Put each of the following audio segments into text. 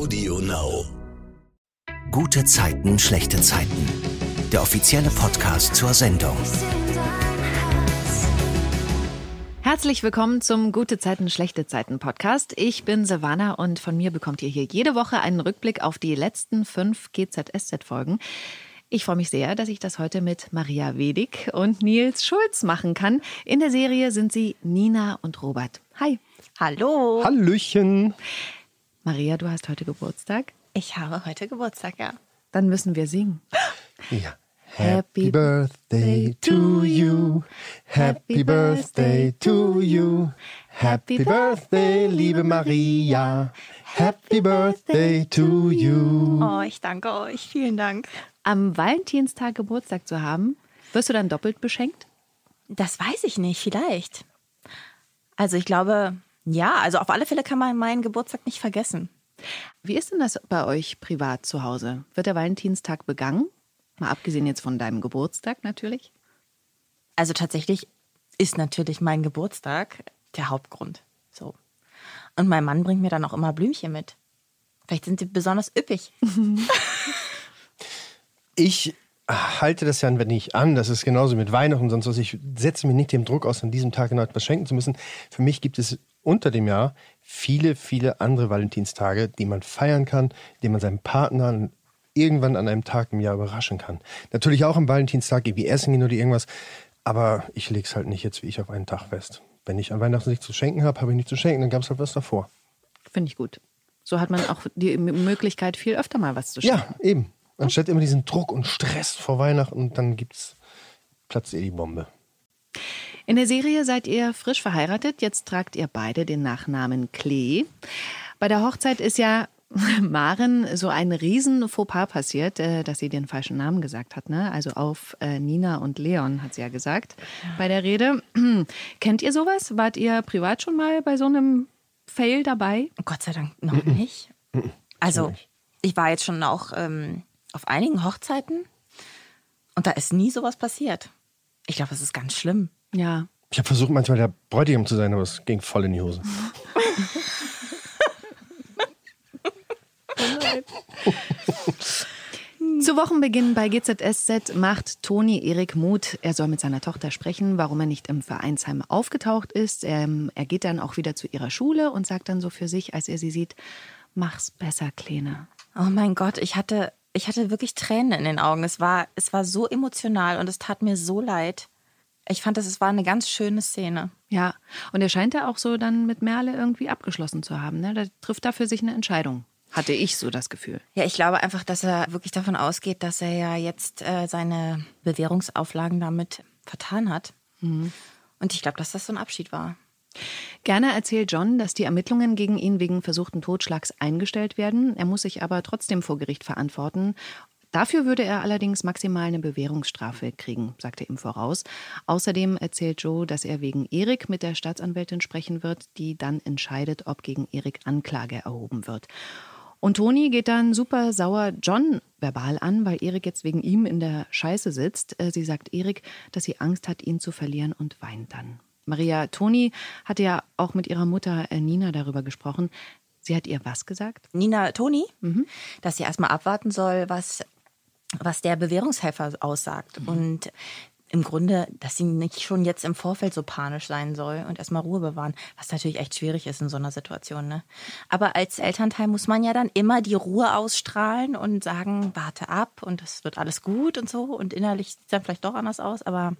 Audio Now. Gute Zeiten, schlechte Zeiten. Der offizielle Podcast zur Sendung. Herzlich willkommen zum Gute Zeiten, schlechte Zeiten Podcast. Ich bin Savannah und von mir bekommt ihr hier jede Woche einen Rückblick auf die letzten fünf GZSZ-Folgen. Ich freue mich sehr, dass ich das heute mit Maria Wedig und Nils Schulz machen kann. In der Serie sind sie Nina und Robert. Hi. Hallo. Hallöchen. Maria, du hast heute Geburtstag. Ich habe heute Geburtstag, ja. Dann müssen wir singen. Ja. Happy Happy Birthday to you. Happy Birthday to you. Happy Birthday, liebe Maria. Happy Birthday to you. Oh, ich danke euch. Vielen Dank. Am Valentinstag Geburtstag zu haben, wirst du dann doppelt beschenkt? Das weiß ich nicht, vielleicht. Also ich glaube, ja, also auf alle Fälle kann man meinen Geburtstag nicht vergessen. Wie ist denn das bei euch privat zu Hause? Wird der Valentinstag begangen? Mal abgesehen jetzt von deinem Geburtstag natürlich. Also tatsächlich ist natürlich mein Geburtstag der Hauptgrund. So. Und mein Mann bringt mir dann auch immer Blümchen mit. Vielleicht sind sie besonders üppig. Ich halte das ja nicht an. Das ist genauso mit Weihnachten und sonst was. Ich setze mir nicht dem Druck aus, an diesem Tag genau etwas schenken zu müssen. Für mich gibt es unter dem Jahr viele, viele andere Valentinstage, die man feiern kann, die man seinem Partner irgendwann an einem Tag im Jahr überraschen kann. Natürlich auch am Valentinstag, irgendwie essen gehen oder irgendwas. Aber ich lege es halt nicht jetzt wie ich auf einen Tag fest. Wenn ich an Weihnachten nichts zu schenken habe, habe ich nichts zu schenken, dann gab es halt was davor. Finde ich gut. So hat man auch die Möglichkeit, viel öfter mal was zu schenken. Ja, eben. Anstatt immer diesen Druck und Stress vor Weihnachten und dann gibt's platzt ihr die Bombe. In der Serie seid ihr frisch verheiratet. Jetzt tragt ihr beide den Nachnamen Klee. Bei der Hochzeit ist ja Maren so ein riesen Fauxpas passiert, äh, dass sie den falschen Namen gesagt hat. Ne? Also auf äh, Nina und Leon hat sie ja gesagt bei der Rede. Kennt ihr sowas? Wart ihr privat schon mal bei so einem Fail dabei? Gott sei Dank noch nicht. Also ich war jetzt schon auch ähm, auf einigen Hochzeiten und da ist nie sowas passiert. Ich glaube, es ist ganz schlimm. Ja. Ich habe versucht, manchmal der Bräutigam zu sein, aber es ging voll in die Hose. Zu Wochenbeginn bei GZSZ macht Toni Erik Mut. Er soll mit seiner Tochter sprechen, warum er nicht im Vereinsheim aufgetaucht ist. Ähm, er geht dann auch wieder zu ihrer Schule und sagt dann so für sich, als er sie sieht, mach's besser, Kleine. Oh mein Gott, ich hatte, ich hatte wirklich Tränen in den Augen. Es war, es war so emotional und es tat mir so leid. Ich fand, das, es war eine ganz schöne Szene. Ja, und er scheint ja auch so dann mit Merle irgendwie abgeschlossen zu haben. Ne? Der trifft da für sich eine Entscheidung. Hatte ich so das Gefühl. Ja, ich glaube einfach, dass er wirklich davon ausgeht, dass er ja jetzt äh, seine Bewährungsauflagen damit vertan hat. Und ich glaube, dass das so ein Abschied war. Gerne erzählt John, dass die Ermittlungen gegen ihn wegen versuchten Totschlags eingestellt werden. Er muss sich aber trotzdem vor Gericht verantworten. Dafür würde er allerdings maximal eine Bewährungsstrafe kriegen, sagte ihm voraus. Außerdem erzählt Joe, dass er wegen Erik mit der Staatsanwältin sprechen wird, die dann entscheidet, ob gegen Erik Anklage erhoben wird. Und Toni geht dann super sauer John verbal an, weil Erik jetzt wegen ihm in der Scheiße sitzt. Äh, Sie sagt Erik, dass sie Angst hat, ihn zu verlieren und weint dann. Maria Toni hatte ja auch mit ihrer Mutter äh, Nina darüber gesprochen. Sie hat ihr was gesagt? Nina Toni, dass sie erstmal abwarten soll, was, was der Bewährungshelfer aussagt. Und im Grunde, dass sie nicht schon jetzt im Vorfeld so panisch sein soll und erstmal Ruhe bewahren, was natürlich echt schwierig ist in so einer Situation. Ne? Aber als Elternteil muss man ja dann immer die Ruhe ausstrahlen und sagen, warte ab und es wird alles gut und so. Und innerlich sieht es dann vielleicht doch anders aus. Aber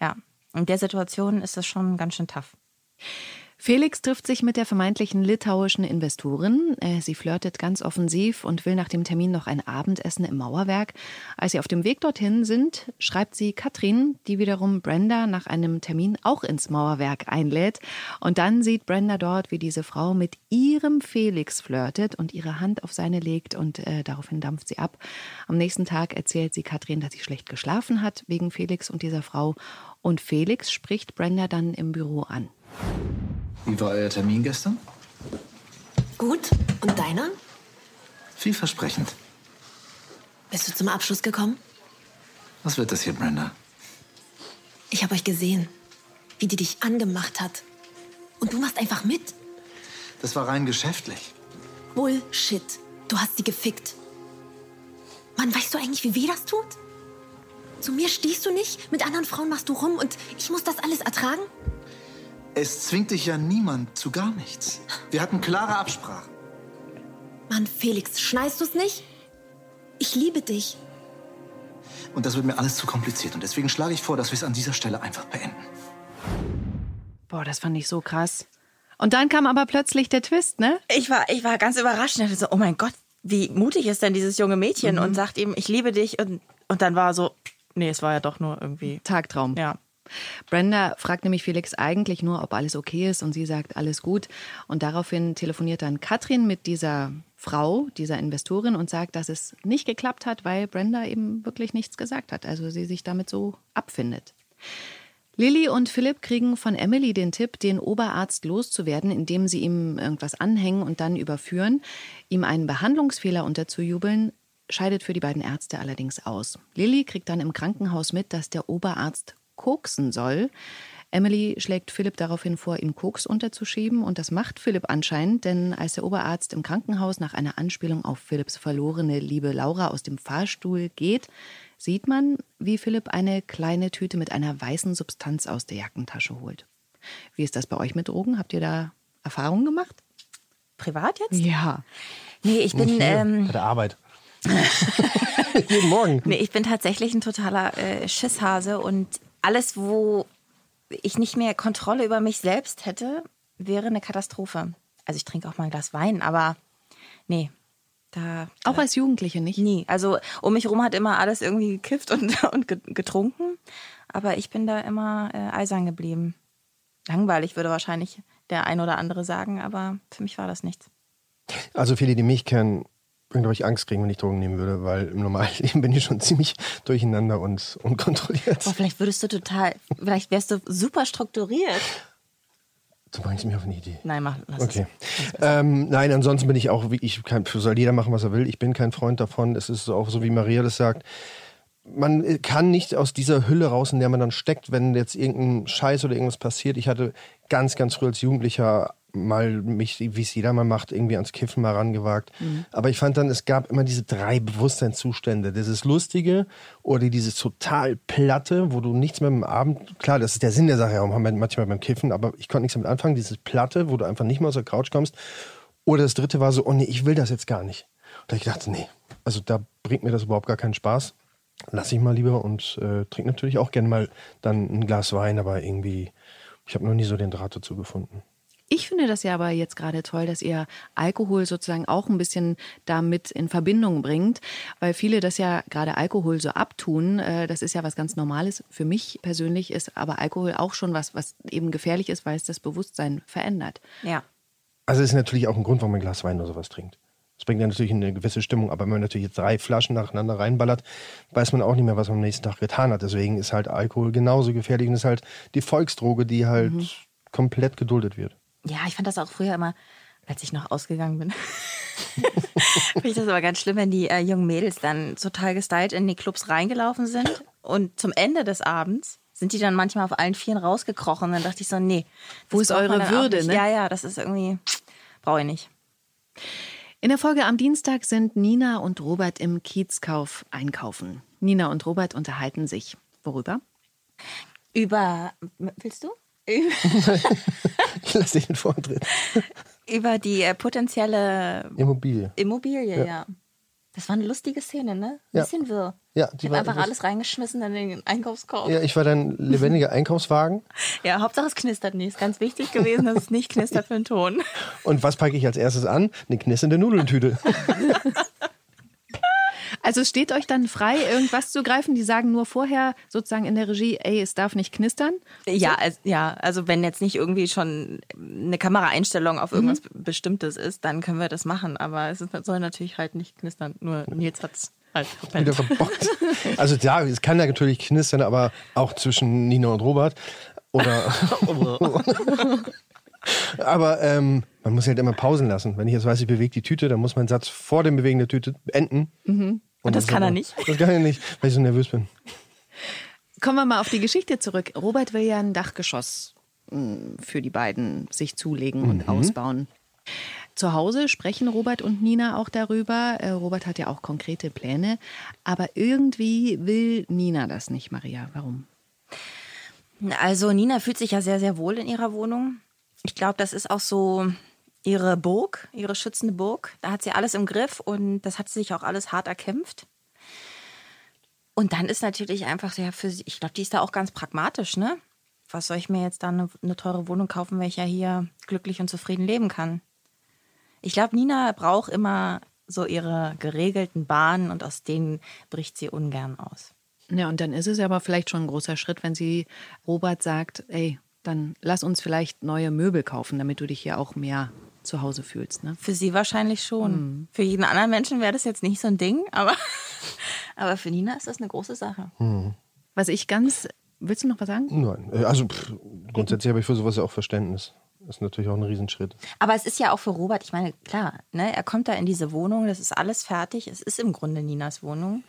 ja, in der Situation ist das schon ganz schön tough. Felix trifft sich mit der vermeintlichen litauischen Investorin. Äh, Sie flirtet ganz offensiv und will nach dem Termin noch ein Abendessen im Mauerwerk. Als sie auf dem Weg dorthin sind, schreibt sie Katrin, die wiederum Brenda nach einem Termin auch ins Mauerwerk einlädt. Und dann sieht Brenda dort, wie diese Frau mit ihrem Felix flirtet und ihre Hand auf seine legt und äh, daraufhin dampft sie ab. Am nächsten Tag erzählt sie Katrin, dass sie schlecht geschlafen hat wegen Felix und dieser Frau. Und Felix spricht Brenda dann im Büro an. Wie war euer Termin gestern? Gut. Und deiner? Vielversprechend. Bist du zum Abschluss gekommen? Was wird das hier, Brenda? Ich habe euch gesehen, wie die dich angemacht hat. Und du machst einfach mit. Das war rein geschäftlich. Bullshit. Du hast sie gefickt. Mann, weißt du eigentlich, wie weh das tut? Zu mir stehst du nicht, mit anderen Frauen machst du rum und ich muss das alles ertragen? Es zwingt dich ja niemand zu gar nichts. Wir hatten klare Absprachen. Mann, Felix, schneist du's nicht? Ich liebe dich. Und das wird mir alles zu kompliziert. Und deswegen schlage ich vor, dass wir es an dieser Stelle einfach beenden. Boah, das fand ich so krass. Und dann kam aber plötzlich der Twist, ne? Ich war, ich war ganz überrascht und dachte so, oh mein Gott, wie mutig ist denn dieses junge Mädchen und sagt ihm, ich liebe dich. Und, und dann war so, nee, es war ja doch nur irgendwie. Tagtraum. Ja. Brenda fragt nämlich Felix eigentlich nur, ob alles okay ist und sie sagt, alles gut. Und daraufhin telefoniert dann Katrin mit dieser Frau, dieser Investorin und sagt, dass es nicht geklappt hat, weil Brenda eben wirklich nichts gesagt hat. Also sie sich damit so abfindet. Lilly und Philipp kriegen von Emily den Tipp, den Oberarzt loszuwerden, indem sie ihm irgendwas anhängen und dann überführen. Ihm einen Behandlungsfehler unterzujubeln, scheidet für die beiden Ärzte allerdings aus. Lilly kriegt dann im Krankenhaus mit, dass der Oberarzt koksen soll. Emily schlägt Philipp daraufhin vor, ihm Koks unterzuschieben. Und das macht Philipp anscheinend, denn als der Oberarzt im Krankenhaus nach einer Anspielung auf Philipps verlorene liebe Laura aus dem Fahrstuhl geht, sieht man, wie Philipp eine kleine Tüte mit einer weißen Substanz aus der Jackentasche holt. Wie ist das bei euch mit Drogen? Habt ihr da Erfahrungen gemacht? Privat jetzt? Ja. Nee, ich bin, Nicht ähm, bei der Arbeit. Jeden Morgen. nee, ich bin tatsächlich ein totaler äh, Schisshase und alles, wo ich nicht mehr Kontrolle über mich selbst hätte, wäre eine Katastrophe. Also ich trinke auch mal ein Glas Wein, aber nee, da, Auch als Jugendliche nicht? nie. Also um mich rum hat immer alles irgendwie gekifft und, und ge- getrunken, aber ich bin da immer äh, eisern geblieben. Langweilig würde wahrscheinlich der ein oder andere sagen, aber für mich war das nichts. Also viele, die mich kennen, würden, glaube ich, Angst kriegen, wenn ich Drogen nehmen würde, weil im Normalleben bin ich schon ziemlich durcheinander und unkontrolliert. Boah, vielleicht würdest du total, vielleicht wärst du super strukturiert. Du bringst mich auf eine Idee. Nein, mach lass Okay. Ähm, nein, ansonsten bin ich auch, wie ich kein, soll jeder machen, was er will. Ich bin kein Freund davon. Es ist auch so, wie Maria das sagt. Man kann nicht aus dieser Hülle raus, in der man dann steckt, wenn jetzt irgendein Scheiß oder irgendwas passiert. Ich hatte ganz, ganz früh als Jugendlicher mal mich, wie es jeder mal macht, irgendwie ans Kiffen mal rangewagt. Aber ich fand dann, es gab immer diese drei Bewusstseinszustände. Dieses Lustige oder dieses total Platte, wo du nichts mehr am Abend, klar, das ist der Sinn der Sache, haben wir manchmal beim Kiffen, aber ich konnte nichts damit anfangen. Dieses Platte, wo du einfach nicht mehr aus der Couch kommst. Oder das dritte war so, oh nee, ich will das jetzt gar nicht. Und da hab ich dachte, nee, also da bringt mir das überhaupt gar keinen Spaß. Lass ich mal lieber und äh, trinke natürlich auch gerne mal dann ein Glas Wein, aber irgendwie, ich habe noch nie so den Draht dazu gefunden. Ich finde das ja aber jetzt gerade toll, dass ihr Alkohol sozusagen auch ein bisschen damit in Verbindung bringt, weil viele das ja gerade Alkohol so abtun. Äh, Das ist ja was ganz Normales. Für mich persönlich ist aber Alkohol auch schon was, was eben gefährlich ist, weil es das Bewusstsein verändert. Ja. Also es ist natürlich auch ein Grund, warum man ein Glas Wein oder sowas trinkt. Das bringt ja natürlich eine gewisse Stimmung, aber wenn man natürlich jetzt drei Flaschen nacheinander reinballert, weiß man auch nicht mehr, was man am nächsten Tag getan hat. Deswegen ist halt Alkohol genauso gefährlich und ist halt die Volksdroge, die halt komplett geduldet wird. Ja, ich fand das auch früher immer, als ich noch ausgegangen bin. Finde ich das aber ganz schlimm, wenn die äh, jungen Mädels dann total gestylt in die Clubs reingelaufen sind und zum Ende des Abends sind die dann manchmal auf allen Vieren rausgekrochen. Dann dachte ich so, nee. Wo ist eure dann Würde, ne? Ja, ja, das ist irgendwie, brauche ich nicht. In der Folge am Dienstag sind Nina und Robert im Kiezkauf einkaufen. Nina und Robert unterhalten sich. Worüber? Über, willst du? Ich lasse dich den Vortritt. Über die äh, potenzielle Immobilie. Immobilie, Ja. ja. Das war eine lustige Szene, ne? Ein Ja. bisschen wirr. Ja, ich die habe war einfach alles reingeschmissen in den Einkaufskorb. Ja, ich war dein lebendiger Einkaufswagen. Ja, Hauptsache es knistert nicht. Ist ganz wichtig gewesen, dass es nicht knistert für den Ton. Und was packe ich als erstes an? Eine knisternde Nudelntüte. Also es steht euch dann frei, irgendwas zu greifen. Die sagen nur vorher sozusagen in der Regie, ey, es darf nicht knistern. Ja, also, ja, also wenn jetzt nicht irgendwie schon eine Kameraeinstellung auf irgendwas Bestimmtes ist, dann können wir das machen. Aber es ist, soll natürlich halt nicht knistern. Nur Nils hat's halt Wieder verbockt. Also ja, es kann ja natürlich knistern, aber auch zwischen Nina und Robert. Oder. aber ähm, man muss halt immer Pausen lassen. Wenn ich jetzt weiß, ich bewege die Tüte, dann muss mein Satz vor dem Bewegen der Tüte beenden. Und, das ist kann er nicht? Das kann er nicht, weil ich so nervös bin. Kommen wir mal auf die Geschichte zurück. Robert will ja ein Dachgeschoss mh, für die beiden sich zulegen und ausbauen. Zu Hause sprechen Robert und Nina auch darüber. Äh, Robert hat ja auch konkrete Pläne. Aber irgendwie will Nina das nicht, Maria. Warum? Also Nina fühlt sich ja sehr, sehr wohl in ihrer Wohnung. Ich glaube, das ist auch so ihre Burg, ihre schützende Burg. Da hat sie alles im Griff und das hat sie sich auch alles hart erkämpft. Und dann ist natürlich einfach sehr für sie, ich glaube, die ist da auch ganz pragmatisch, ne? Was soll ich mir jetzt da eine, eine teure Wohnung kaufen, wenn ich ja hier glücklich und zufrieden leben kann? Ich glaube, Nina braucht immer so ihre geregelten Bahnen und aus denen bricht sie ungern aus. Ja, und dann ist es aber vielleicht schon ein großer Schritt, wenn sie Robert sagt, ey, dann lass uns vielleicht neue Möbel kaufen, damit du dich hier auch mehr zu Hause fühlst. Ne? Für sie wahrscheinlich schon. Mhm. Für jeden anderen Menschen wäre das jetzt nicht so ein Ding, aber, aber für Nina ist das eine große Sache. Mhm. Was ich ganz. Willst du noch was sagen? Nein, äh, also pff, grundsätzlich habe ich für sowas ja auch Verständnis. Das ist natürlich auch ein Riesenschritt. Aber es ist ja auch für Robert, ich meine, klar, ne, er kommt da in diese Wohnung, das ist alles fertig. Es ist im Grunde Ninas Wohnung.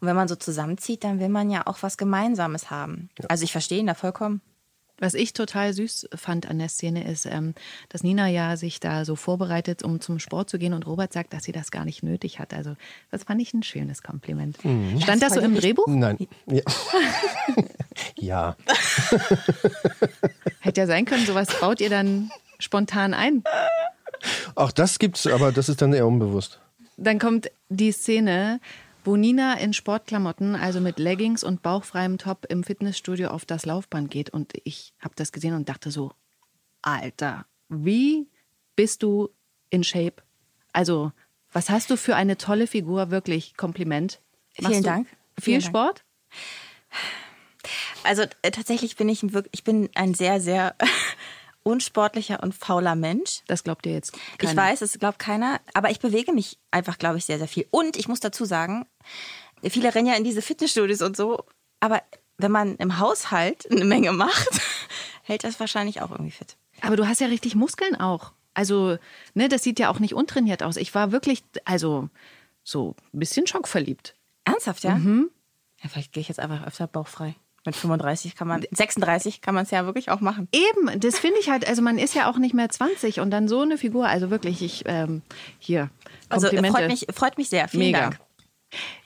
Und wenn man so zusammenzieht, dann will man ja auch was Gemeinsames haben. Ja. Also ich verstehe ihn da vollkommen. Was ich total süß fand an der Szene ist, ähm, dass Nina ja sich da so vorbereitet, um zum Sport zu gehen und Robert sagt, dass sie das gar nicht nötig hat. Also das fand ich ein schönes Kompliment. Mhm. Stand das, das so im Drehbuch? Nein. Ja. ja. Hätte ja sein können, sowas baut ihr dann spontan ein. Auch das gibt's, aber das ist dann eher unbewusst. Dann kommt die Szene, wo Nina in Sportklamotten, also mit Leggings und bauchfreiem Top im Fitnessstudio auf das Laufband geht. Und ich habe das gesehen und dachte so, Alter, wie bist du in Shape? Also, was hast du für eine tolle Figur? Wirklich Kompliment. Machst Vielen Dank. Viel Vielen Sport? Also äh, tatsächlich bin ich wirklich, ich bin ein sehr, sehr unsportlicher und fauler Mensch. Das glaubt ihr jetzt keiner. Ich weiß, das glaubt keiner, aber ich bewege mich einfach, glaube ich, sehr, sehr viel. Und ich muss dazu sagen, viele rennen ja in diese Fitnessstudios und so, aber wenn man im Haushalt eine Menge macht, hält das wahrscheinlich auch irgendwie fit. Aber du hast ja richtig Muskeln auch. Also, ne, das sieht ja auch nicht untrainiert aus. Ich war wirklich, also, so ein bisschen schockverliebt. Ernsthaft, ja? Mhm. Ja, vielleicht gehe ich jetzt einfach öfter bauchfrei. Mit 35 kann man, 36 kann man es ja wirklich auch machen. Eben, das finde ich halt, also man ist ja auch nicht mehr 20 und dann so eine Figur, also wirklich, ich, ähm, hier, Komplimente. Also freut mich, freut mich sehr, vielen Mega. Dank.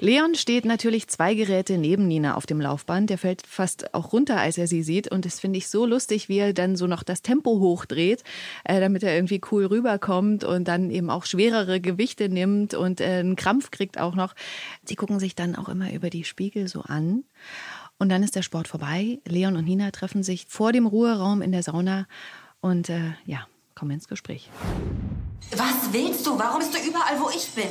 Leon steht natürlich zwei Geräte neben Nina auf dem Laufband. Der fällt fast auch runter, als er sie sieht. Und das finde ich so lustig, wie er dann so noch das Tempo hochdreht, äh, damit er irgendwie cool rüberkommt und dann eben auch schwerere Gewichte nimmt und äh, einen Krampf kriegt auch noch. Sie gucken sich dann auch immer über die Spiegel so an. Und dann ist der Sport vorbei. Leon und Nina treffen sich vor dem Ruheraum in der Sauna und äh, ja, kommen ins Gespräch. Was willst du? Warum bist du überall, wo ich bin?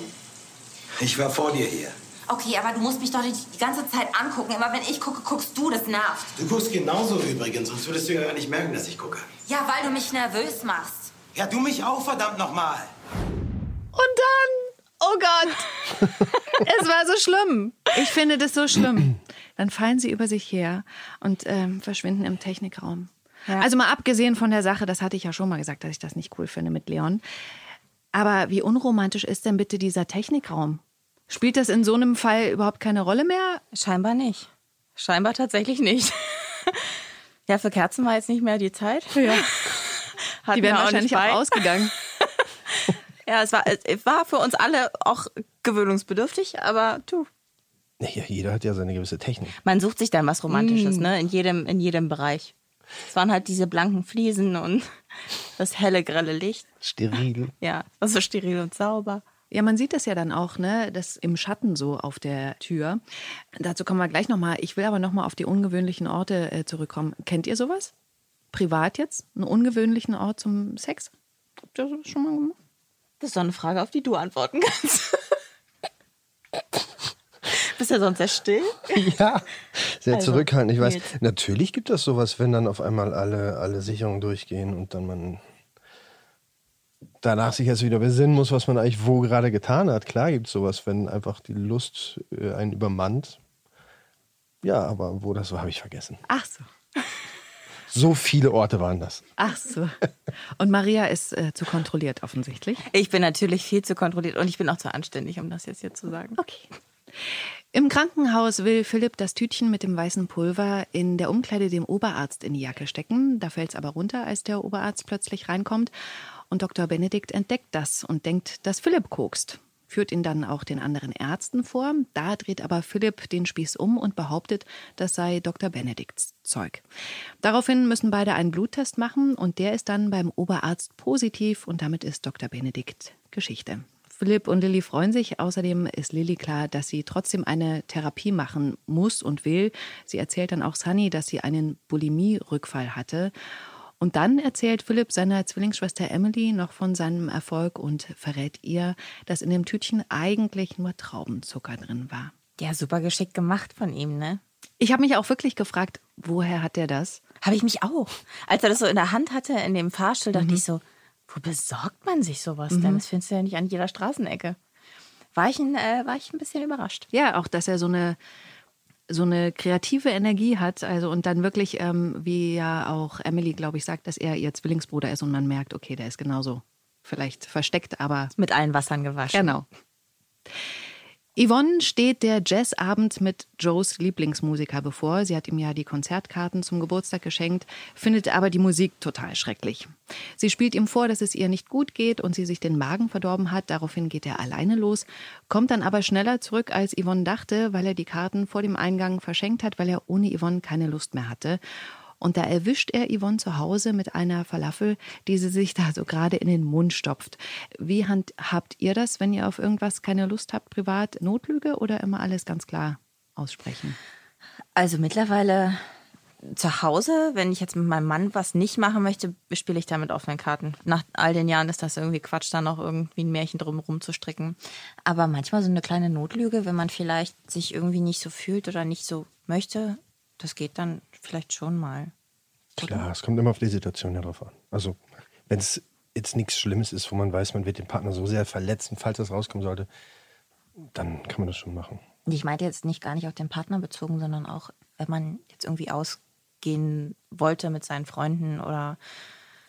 Ich war vor dir hier. Okay, aber du musst mich doch nicht die ganze Zeit angucken. Immer wenn ich gucke, guckst du. Das nervt. Du guckst genauso übrigens, sonst würdest du ja gar nicht merken, dass ich gucke. Ja, weil du mich nervös machst. Ja, du mich auch, verdammt nochmal. Und dann, oh Gott, es war so schlimm. Ich finde das so schlimm. Dann fallen sie über sich her und ähm, verschwinden im Technikraum. Ja. Also mal abgesehen von der Sache, das hatte ich ja schon mal gesagt, dass ich das nicht cool finde mit Leon. Aber wie unromantisch ist denn bitte dieser Technikraum? Spielt das in so einem Fall überhaupt keine Rolle mehr? Scheinbar nicht. Scheinbar tatsächlich nicht. ja, für Kerzen war jetzt nicht mehr die Zeit. Ja. die wären wahrscheinlich auch, auch ausgegangen. ja, es war, es war für uns alle auch gewöhnungsbedürftig, aber du, ja, jeder hat ja seine gewisse Technik. Man sucht sich dann was Romantisches, mm. ne? In jedem, in jedem Bereich. Es waren halt diese blanken Fliesen und das helle, grelle Licht. Steril. Ja, also steril und sauber. Ja, man sieht das ja dann auch, ne, das im Schatten so auf der Tür. Dazu kommen wir gleich nochmal. Ich will aber nochmal auf die ungewöhnlichen Orte äh, zurückkommen. Kennt ihr sowas? Privat jetzt? Einen ungewöhnlichen Ort zum Sex? Habt ihr das schon mal gemacht? Das ist doch eine Frage, auf die du antworten kannst bist ja sonst sehr still. Ja, sehr also, zurückhaltend. Ich weiß, jetzt. natürlich gibt es sowas, wenn dann auf einmal alle, alle Sicherungen durchgehen und dann man danach sich erst wieder besinnen muss, was man eigentlich wo gerade getan hat. Klar gibt es sowas, wenn einfach die Lust äh, einen übermannt. Ja, aber wo das war, habe ich vergessen. Ach so. So viele Orte waren das. Ach so. Und Maria ist äh, zu kontrolliert offensichtlich. Ich bin natürlich viel zu kontrolliert und ich bin auch zu anständig, um das jetzt hier zu sagen. Okay. Im Krankenhaus will Philipp das Tütchen mit dem weißen Pulver in der Umkleide dem Oberarzt in die Jacke stecken. Da fällt es aber runter, als der Oberarzt plötzlich reinkommt. Und Dr. Benedikt entdeckt das und denkt, dass Philipp kokst führt ihn dann auch den anderen Ärzten vor. Da dreht aber Philipp den Spieß um und behauptet, das sei Dr. Benedikts Zeug. Daraufhin müssen beide einen Bluttest machen und der ist dann beim Oberarzt positiv und damit ist Dr. Benedikt Geschichte. Philipp und Lilly freuen sich. Außerdem ist Lilly klar, dass sie trotzdem eine Therapie machen muss und will. Sie erzählt dann auch Sunny, dass sie einen Bulimie-Rückfall hatte. Und dann erzählt Philipp seiner Zwillingsschwester Emily noch von seinem Erfolg und verrät ihr, dass in dem Tütchen eigentlich nur Traubenzucker drin war. Ja, super geschickt gemacht von ihm, ne? Ich habe mich auch wirklich gefragt, woher hat er das? Habe ich mich auch. Als er das so in der Hand hatte, in dem Fahrstuhl, dachte Mhm. ich so, wo besorgt man sich sowas Mhm. denn? Das findest du ja nicht an jeder Straßenecke. War ich ein, äh, war ich ein bisschen überrascht. Ja, auch, dass er so eine so eine kreative Energie hat, also und dann wirklich, ähm, wie ja auch Emily, glaube ich, sagt, dass er ihr Zwillingsbruder ist und man merkt, okay, der ist genauso vielleicht versteckt, aber Mit allen Wassern gewaschen. Genau. Yvonne steht der Jazzabend mit Joes Lieblingsmusiker bevor. Sie hat ihm ja die Konzertkarten zum Geburtstag geschenkt, findet aber die Musik total schrecklich. Sie spielt ihm vor, dass es ihr nicht gut geht und sie sich den Magen verdorben hat. Daraufhin geht er alleine los, kommt dann aber schneller zurück, als Yvonne dachte, weil er die Karten vor dem Eingang verschenkt hat, weil er ohne Yvonne keine Lust mehr hatte. Und da erwischt er Yvonne zu Hause mit einer Falafel, die sie sich da so gerade in den Mund stopft. Wie handhabt ihr das, wenn ihr auf irgendwas keine Lust habt, privat? Notlüge oder immer alles ganz klar aussprechen? Also mittlerweile zu Hause, wenn ich jetzt mit meinem Mann was nicht machen möchte, spiele ich damit offenen Karten. Nach all den Jahren ist das irgendwie Quatsch, da noch irgendwie ein Märchen drumherum zu stricken. Aber manchmal so eine kleine Notlüge, wenn man vielleicht sich irgendwie nicht so fühlt oder nicht so möchte, das geht dann vielleicht schon mal. Klar, es kommt immer auf die Situation ja drauf an. Also, wenn es jetzt nichts Schlimmes ist, wo man weiß, man wird den Partner so sehr verletzen, falls das rauskommen sollte, dann kann man das schon machen. Und ich meinte jetzt nicht gar nicht auf den Partner bezogen, sondern auch, wenn man jetzt irgendwie ausgehen wollte mit seinen Freunden oder.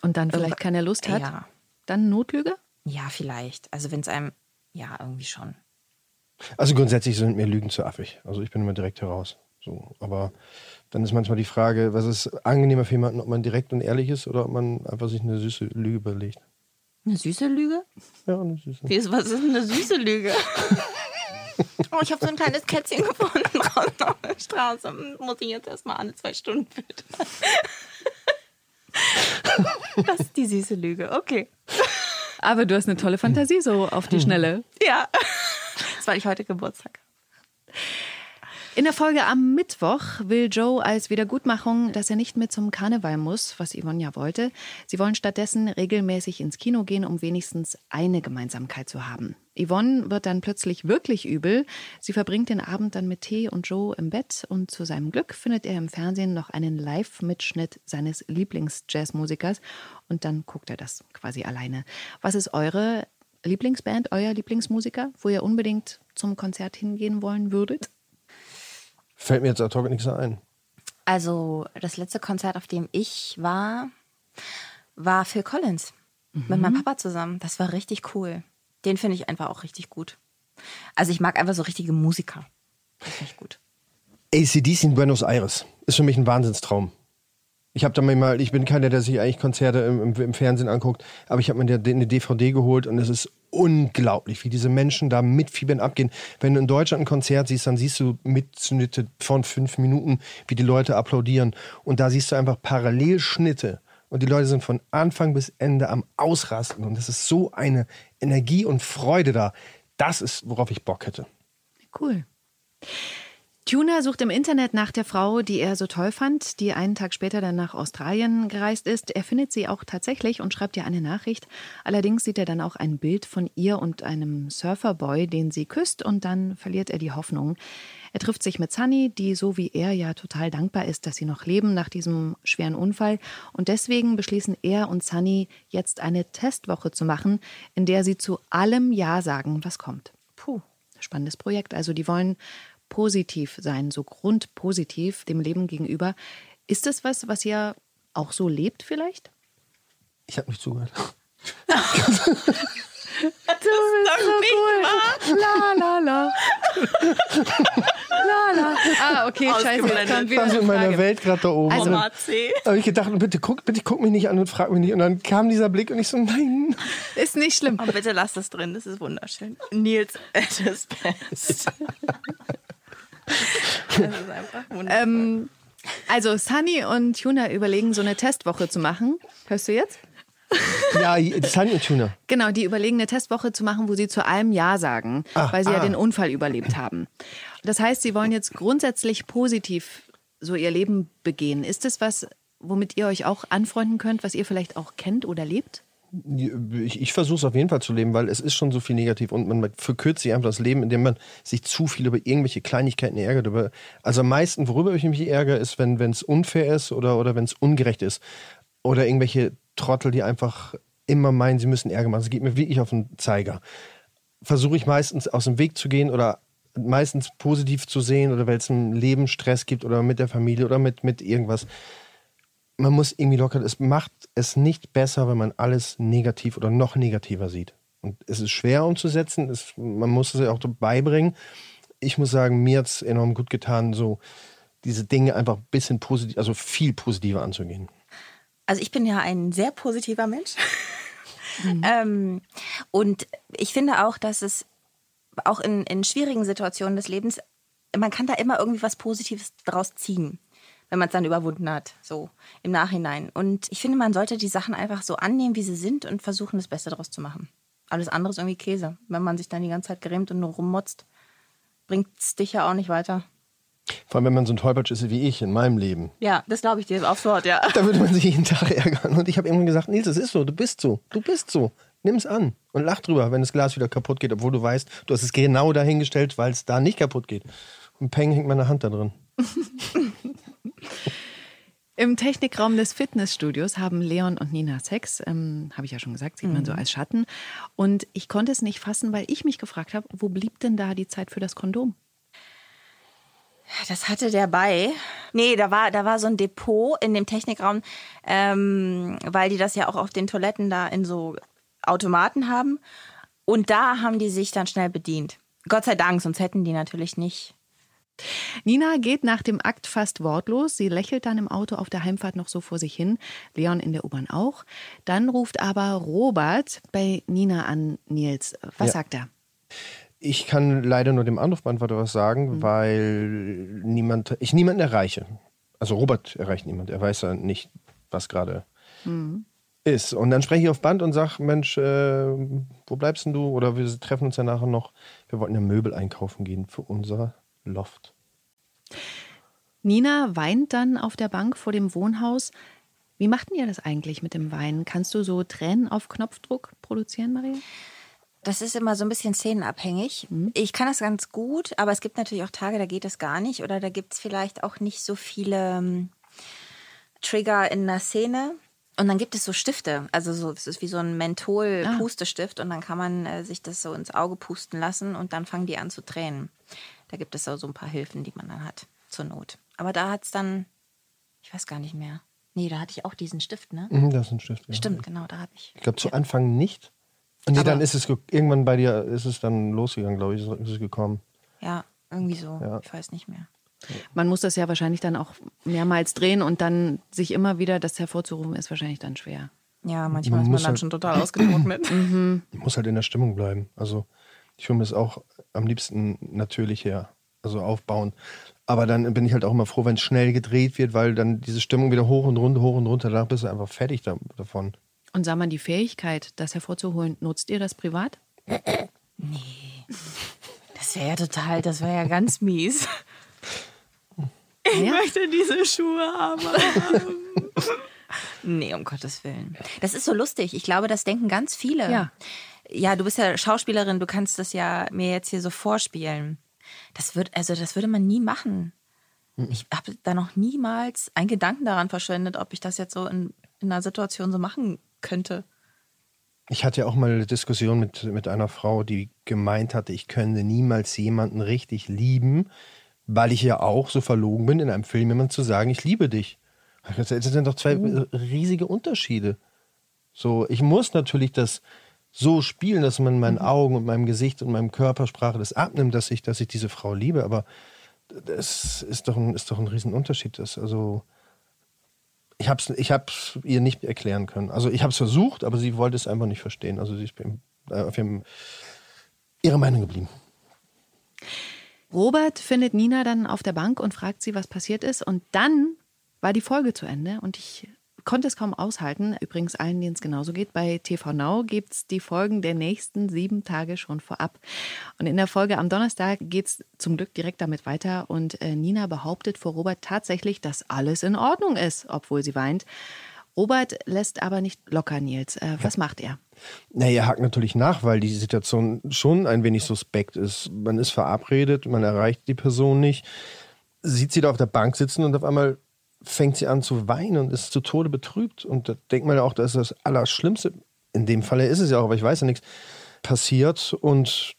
Und dann vielleicht keine Lust hat? Ja. Dann Notlüge? Ja, vielleicht. Also wenn es einem, ja, irgendwie schon. Also grundsätzlich sind mir Lügen zu affig. Also ich bin immer direkt heraus. So, aber dann ist manchmal die Frage, was ist angenehmer für jemanden, ob man direkt und ehrlich ist oder ob man einfach sich eine süße Lüge überlegt. Eine süße Lüge? Ja, eine süße. Wie ist, was ist eine süße Lüge? oh, ich habe so ein kleines Kätzchen gefunden draußen auf der Straße. Muss ich jetzt erstmal alle zwei Stunden füttern. das ist die süße Lüge, okay. Aber du hast eine tolle Fantasie so auf die Schnelle. Ja. Das war ich heute Geburtstag. In der Folge am Mittwoch will Joe als Wiedergutmachung, dass er nicht mit zum Karneval muss, was Yvonne ja wollte. Sie wollen stattdessen regelmäßig ins Kino gehen, um wenigstens eine Gemeinsamkeit zu haben. Yvonne wird dann plötzlich wirklich übel. Sie verbringt den Abend dann mit Tee und Joe im Bett und zu seinem Glück findet er im Fernsehen noch einen Live-Mitschnitt seines Lieblings-Jazzmusikers und dann guckt er das quasi alleine. Was ist eure Lieblingsband, euer Lieblingsmusiker, wo ihr unbedingt zum Konzert hingehen wollen würdet? Fällt mir jetzt ad hoc nichts ein. Also das letzte Konzert, auf dem ich war, war Phil Collins. Mit meinem Papa zusammen. Das war richtig cool. Den finde ich einfach auch richtig gut. Also ich mag einfach so richtige Musiker. Das finde ich gut. ACDC in Buenos Aires ist für mich ein Wahnsinnstraum. Ich habe da mal, ich bin keiner, der sich eigentlich Konzerte im, im, im Fernsehen anguckt, aber ich habe mir eine DVD geholt und es ist unglaublich, wie diese Menschen da mit Fiebern abgehen. Wenn du in Deutschland ein Konzert siehst, dann siehst du Mitschnitte von fünf Minuten, wie die Leute applaudieren. Und da siehst du einfach Parallelschnitte. Und die Leute sind von Anfang bis Ende am Ausrasten. Und es ist so eine Energie und Freude da. Das ist, worauf ich Bock hätte. Cool. Tuna sucht im Internet nach der Frau, die er so toll fand, die einen Tag später dann nach Australien gereist ist. Er findet sie auch tatsächlich und schreibt ihr eine Nachricht. Allerdings sieht er dann auch ein Bild von ihr und einem Surferboy, den sie küsst, und dann verliert er die Hoffnung. Er trifft sich mit Sunny, die so wie er ja total dankbar ist, dass sie noch leben nach diesem schweren Unfall. Und deswegen beschließen er und Sunny jetzt eine Testwoche zu machen, in der sie zu allem Ja sagen, was kommt. Puh, spannendes Projekt. Also die wollen positiv sein, so grundpositiv dem Leben gegenüber. Ist das was, was ihr auch so lebt vielleicht? Ich habe nicht zugehört. Du bist so cool. La la la. la la. Ah, Okay, scheiße, jetzt kommt wieder war so in eine meiner. Welt gerade da oben. Also- dann habe ich gedacht, bitte guck, bitte guck mich nicht an und frag mich nicht. Und dann kam dieser Blick und ich so, nein. Ist nicht schlimm. Aber bitte lass das drin, das ist wunderschön. Nils at his best. das ist einfach wundervoll. Ähm, also Sunny und Tuna überlegen, so eine Testwoche zu machen. Hörst du jetzt? Ja, Sunny und Tuna. Genau, die überlegen eine Testwoche zu machen, wo sie zu allem Ja sagen, Ah, weil sie ja ah. den Unfall überlebt haben. Das heißt, sie wollen jetzt grundsätzlich positiv so ihr Leben begehen. Ist das was, womit ihr euch auch anfreunden könnt, was ihr vielleicht auch kennt oder lebt? Ich, ich versuche es auf jeden Fall zu leben, weil es ist schon so viel negativ und man verkürzt sich einfach das Leben, indem man sich zu viel über irgendwelche Kleinigkeiten ärgert. Über, also am meisten, worüber ich mich ärgere, ist, wenn es unfair ist oder, oder wenn es ungerecht ist. Oder irgendwelche Trottel, die einfach immer meinen, sie müssen Ärger machen. Es geht mir wirklich auf den Zeiger. Versuche ich meistens aus dem Weg zu gehen oder meistens positiv zu sehen oder weil es im Leben Stress gibt oder mit der Familie oder mit, mit irgendwas man muss irgendwie locker, es macht es nicht besser, wenn man alles negativ oder noch negativer sieht. Und es ist schwer umzusetzen, es, man muss es ja auch beibringen. Ich muss sagen, mir hat es enorm gut getan, so diese Dinge einfach ein bisschen positiv, also viel positiver anzugehen. Also ich bin ja ein sehr positiver Mensch. ähm, und ich finde auch, dass es auch in, in schwierigen Situationen des Lebens, man kann da immer irgendwie was Positives draus ziehen, wenn man es dann überwunden hat, so im Nachhinein. Und ich finde, man sollte die Sachen einfach so annehmen, wie sie sind und versuchen, das Beste daraus zu machen. Alles andere ist irgendwie Käse. Wenn man sich dann die ganze Zeit grämt und nur rummotzt, bringt es dich ja auch nicht weiter. Vor allem, wenn man so ein Tollpatsch ist wie ich in meinem Leben. Ja, das glaube ich dir aufs Wort, ja. Da würde man sich jeden Tag ärgern. Und ich habe irgendwann gesagt, Nils, es ist so, du bist so, du bist so. Nimm es an und lach drüber, wenn das Glas wieder kaputt geht, obwohl du weißt, du hast es genau dahingestellt, weil es da nicht kaputt geht. Und peng hängt meine Hand da drin. Im Technikraum des Fitnessstudios haben Leon und Nina Sex, ähm, habe ich ja schon gesagt, sieht man so als Schatten. Und ich konnte es nicht fassen, weil ich mich gefragt habe, wo blieb denn da die Zeit für das Kondom? Das hatte der bei. Nee, da war, da war so ein Depot in dem Technikraum, ähm, weil die das ja auch auf den Toiletten da in so Automaten haben. Und da haben die sich dann schnell bedient. Gott sei Dank, sonst hätten die natürlich nicht. Nina geht nach dem Akt fast wortlos. Sie lächelt dann im Auto auf der Heimfahrt noch so vor sich hin. Leon in der U-Bahn auch. Dann ruft aber Robert bei Nina an, Nils. Was Ja. sagt er? Ich kann leider nur dem Anrufbeantworter was sagen, weil niemand, ich niemanden erreiche. Also Robert erreicht niemand. Er weiß ja nicht, was gerade ist. Und dann spreche ich auf Band und sage, Mensch, äh, wo bleibst denn du? Oder wir treffen uns ja nachher noch. Wir wollten ja Möbel einkaufen gehen für unser Loft. Nina weint dann auf der Bank vor dem Wohnhaus. Wie macht denn ihr das eigentlich mit dem Weinen? Kannst du so Tränen auf Knopfdruck produzieren, Maria? Das ist immer so ein bisschen szenenabhängig. Ich kann das ganz gut, aber es gibt natürlich auch Tage, da geht es gar nicht. Oder da gibt es vielleicht auch nicht so viele ähm, Trigger in der Szene. Und dann gibt es so Stifte, also so, es ist wie so ein Menthol-Pustestift und dann kann man äh, sich das so ins Auge pusten lassen und dann fangen die an zu tränen. Da gibt es so so ein paar Hilfen, die man dann hat, zur Not. Aber da hat es dann, ich weiß gar nicht mehr. Nee, da hatte ich auch diesen Stift, ne? Mhm, Das ist ein Stift. ja. Stimmt, genau, da habe ich. Ich glaube, zu Anfang nicht. Nee, Aber- dann ist es ge- irgendwann bei dir ist es dann losgegangen, glaube ich, ist es gekommen. Ja, irgendwie so. Ja. Ich weiß nicht mehr. Man muss das ja wahrscheinlich dann auch mehrmals drehen und dann sich immer wieder das hervorzurufen, ist wahrscheinlich dann schwer. Ja, manchmal Man ist man dann halt- schon total ausgedruckt mit. Man muss halt in der Stimmung bleiben. Also ich finde es auch am liebsten natürlich her, also aufbauen. Aber dann bin ich halt auch immer froh, wenn es schnell gedreht wird, weil dann diese Stimmung wieder hoch und runter, hoch und runter, danach bist du einfach fertig da, davon. Und sag mal, die Fähigkeit, das hervorzuholen, nutzt ihr das privat? Das wäre ja total, das wäre ja ganz mies. Ich Ja. möchte diese Schuhe haben. nee, um Gottes Willen. Das ist so lustig. Ich glaube, das denken ganz viele. Ja. Ja, du bist ja Schauspielerin, du kannst das ja mir jetzt hier so vorspielen. Das wird, also das würde man nie machen. Ich habe da noch niemals einen Gedanken daran verschwendet, ob ich das jetzt so in, in einer Situation so machen könnte. Ich hatte ja auch mal eine Diskussion mit, mit einer Frau, die gemeint hatte, ich könnte niemals jemanden richtig lieben, weil ich ja auch so verlogen bin, in einem Film jemandem zu sagen, ich liebe dich. Das sind doch zwei riesige Unterschiede. So, ich muss natürlich das so spielen, dass man in meinen Augen und meinem Gesicht und meinem Körpersprache das abnimmt, dass ich, dass ich diese Frau liebe, aber das ist doch ein, ist doch ein Riesenunterschied. Das, also, ich habe es ich hab's ihr nicht erklären können. Also ich habe es versucht, aber sie wollte es einfach nicht verstehen. Also sie ist äh, auf ihrem, ihrer Meinung geblieben. Robert findet Nina dann auf der Bank und fragt sie, was passiert ist. Und dann war die Folge zu Ende und ich konnte es kaum aushalten. Übrigens allen, denen es genauso geht. Bei TV Now gibt es die Folgen der nächsten sieben Tage schon vorab. Und in der Folge am Donnerstag geht es zum Glück direkt damit weiter. Und äh, Nina behauptet vor Robert tatsächlich, dass alles in Ordnung ist, obwohl sie weint. Robert lässt aber nicht locker, Nils. Äh, was macht er? Na, er hakt natürlich nach, weil die Situation schon ein wenig suspekt ist. Man ist verabredet, man erreicht die Person nicht, sieht sie da auf der Bank sitzen und auf einmal fängt sie an zu weinen und ist zu Tode betrübt. Und da denkt man ja auch, das ist das Allerschlimmste. In dem Falle ist es ja auch, aber ich weiß ja nichts, passiert. Und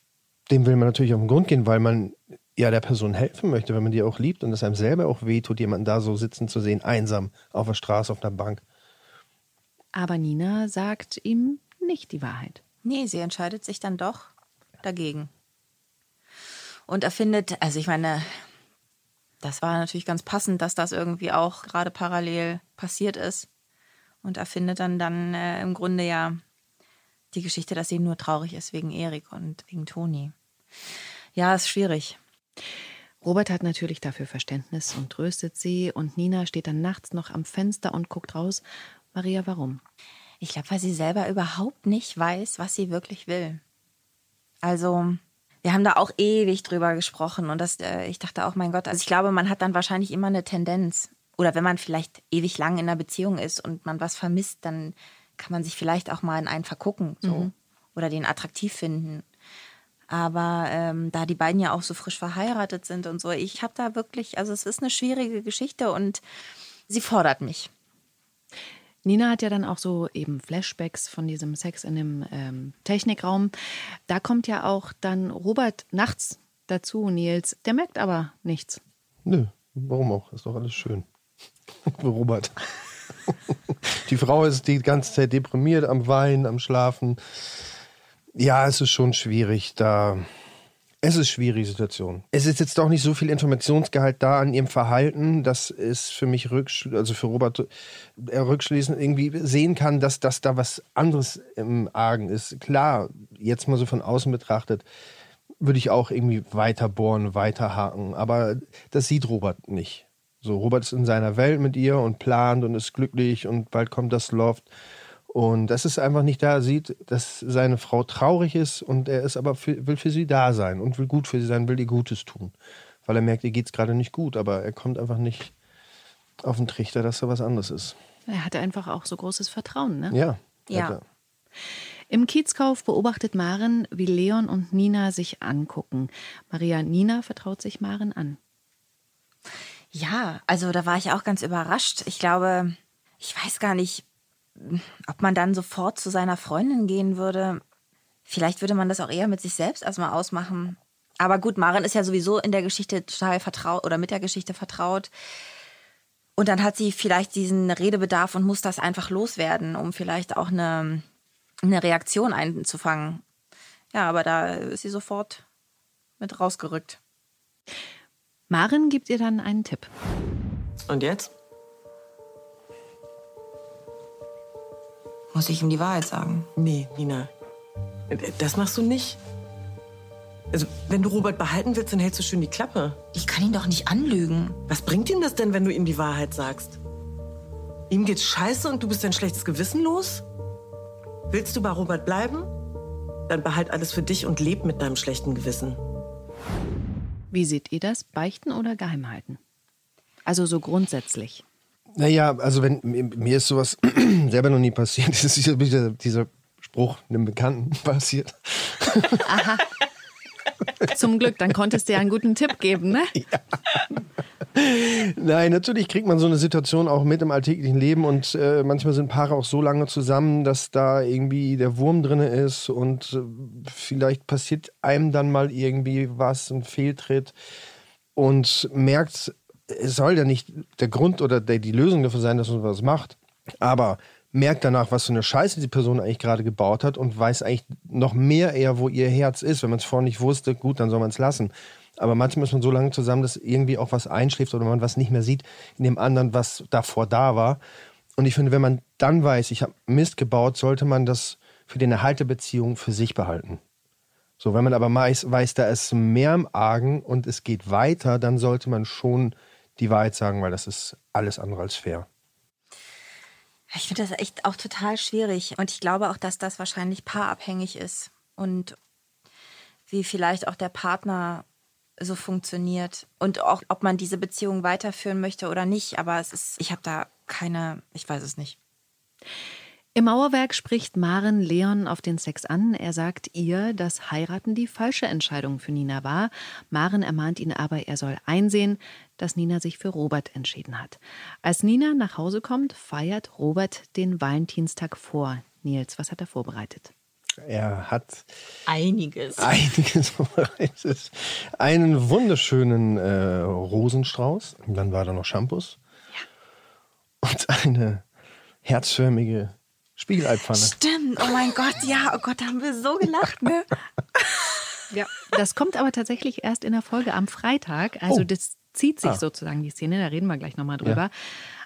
dem will man natürlich auf den Grund gehen, weil man ja der Person helfen möchte, wenn man die auch liebt und es einem selber auch wehtut, jemanden da so sitzen zu sehen, einsam auf der Straße, auf einer Bank. Aber Nina sagt ihm nicht die Wahrheit. Nee, sie entscheidet sich dann doch dagegen. Und er findet, also ich meine, das war natürlich ganz passend, dass das irgendwie auch gerade parallel passiert ist. Und er findet dann, dann äh, im Grunde ja die Geschichte, dass sie nur traurig ist wegen Erik und wegen Toni. Ja, ist schwierig. Robert hat natürlich dafür Verständnis und tröstet sie. Und Nina steht dann nachts noch am Fenster und guckt raus. Maria, warum? Ich glaube, weil sie selber überhaupt nicht weiß, was sie wirklich will. Also, wir haben da auch ewig drüber gesprochen und das, äh, ich dachte auch, mein Gott, also ich glaube, man hat dann wahrscheinlich immer eine Tendenz. Oder wenn man vielleicht ewig lang in einer Beziehung ist und man was vermisst, dann kann man sich vielleicht auch mal in einen vergucken so. Mhm. oder den attraktiv finden. Aber ähm, da die beiden ja auch so frisch verheiratet sind und so, ich habe da wirklich, also es ist eine schwierige Geschichte und sie fordert mich. Nina hat ja dann auch so eben Flashbacks von diesem Sex in dem ähm, Technikraum. Da kommt ja auch dann Robert nachts dazu, Nils. Der merkt aber nichts. Nö, warum auch? Ist doch alles schön. Robert. die Frau ist die ganze Zeit deprimiert, am Weinen, am Schlafen. Ja, es ist schon schwierig, da es ist schwierige Situation. Es ist jetzt doch nicht so viel Informationsgehalt da an ihrem Verhalten, dass es für mich also für Robert er rückschließend irgendwie sehen kann, dass, dass da was anderes im Argen ist. Klar, jetzt mal so von außen betrachtet, würde ich auch irgendwie weiter bohren, weiter haken. Aber das sieht Robert nicht. So, Robert ist in seiner Welt mit ihr und plant und ist glücklich und bald kommt das Loft. Und das ist einfach nicht da. Er sieht, dass seine Frau traurig ist und er ist aber für, will für sie da sein und will gut für sie sein, will ihr Gutes tun. Weil er merkt, ihr geht es gerade nicht gut, aber er kommt einfach nicht auf den Trichter, dass da was anderes ist. Er hatte einfach auch so großes Vertrauen, ne? Ja. Ja. Im Kiezkauf beobachtet Maren, wie Leon und Nina sich angucken. Maria Nina vertraut sich Maren an. Ja, also da war ich auch ganz überrascht. Ich glaube, ich weiß gar nicht, ob man dann sofort zu seiner Freundin gehen würde. Vielleicht würde man das auch eher mit sich selbst erstmal ausmachen. Aber gut, Maren ist ja sowieso in der Geschichte total vertraut oder mit der Geschichte vertraut. Und dann hat sie vielleicht diesen Redebedarf und muss das einfach loswerden, um vielleicht auch eine, eine Reaktion einzufangen. Ja, aber da ist sie sofort mit rausgerückt. Maren gibt ihr dann einen Tipp. Und jetzt? Muss ich ihm die Wahrheit sagen? Nee, Nina. Das machst du nicht. Also, wenn du Robert behalten willst, dann hältst du schön die Klappe. Ich kann ihn doch nicht anlügen. Was bringt ihm das denn, wenn du ihm die Wahrheit sagst? Ihm geht's scheiße und du bist dein schlechtes Gewissen los? Willst du bei Robert bleiben? Dann behalt alles für dich und leb mit deinem schlechten Gewissen. Wie seht ihr das? Beichten oder geheim halten? Also so grundsätzlich. Naja, also wenn mir ist sowas selber noch nie passiert. Das ist dieser, dieser Spruch einem Bekannten passiert. Aha. Zum Glück, dann konntest du ja einen guten Tipp geben, ne? Ja. Nein, natürlich kriegt man so eine Situation auch mit im alltäglichen Leben und äh, manchmal sind Paare auch so lange zusammen, dass da irgendwie der Wurm drin ist und äh, vielleicht passiert einem dann mal irgendwie was, ein Fehltritt und merkt, es soll ja nicht der Grund oder der, die Lösung dafür sein, dass man was macht. Aber merkt danach, was für eine Scheiße die Person eigentlich gerade gebaut hat und weiß eigentlich noch mehr eher, wo ihr Herz ist. Wenn man es vorher nicht wusste, gut, dann soll man es lassen. Aber manchmal ist man so lange zusammen, dass irgendwie auch was einschläft oder man was nicht mehr sieht in dem anderen, was davor da war. Und ich finde, wenn man dann weiß, ich habe Mist gebaut, sollte man das für den Erhalt der Beziehung für sich behalten. So, wenn man aber weiß, weiß, da ist mehr im Argen und es geht weiter, dann sollte man schon die Wahrheit sagen, weil das ist alles andere als fair. Ich finde das echt auch total schwierig. Und ich glaube auch, dass das wahrscheinlich paarabhängig ist. Und wie vielleicht auch der Partner so funktioniert. Und auch, ob man diese Beziehung weiterführen möchte oder nicht. Aber es ist, ich habe da keine, ich weiß es nicht. Im Mauerwerk spricht Maren Leon auf den Sex an. Er sagt ihr, dass Heiraten die falsche Entscheidung für Nina war. Maren ermahnt ihn aber, er soll einsehen, dass Nina sich für Robert entschieden hat. Als Nina nach Hause kommt, feiert Robert den Valentinstag vor. Nils, was hat er vorbereitet? Er hat einiges. Einiges vorbereitet. Einen wunderschönen äh, Rosenstrauß. Und dann war da noch Shampoos. Ja. Und eine herzförmige Spiegeleipfanne. Stimmt, oh mein Gott, ja, oh Gott, da haben wir so gelacht, ne? ja, das kommt aber tatsächlich erst in der Folge am Freitag. Also oh. das zieht sich ah. sozusagen die Szene, da reden wir gleich nochmal drüber. Ja.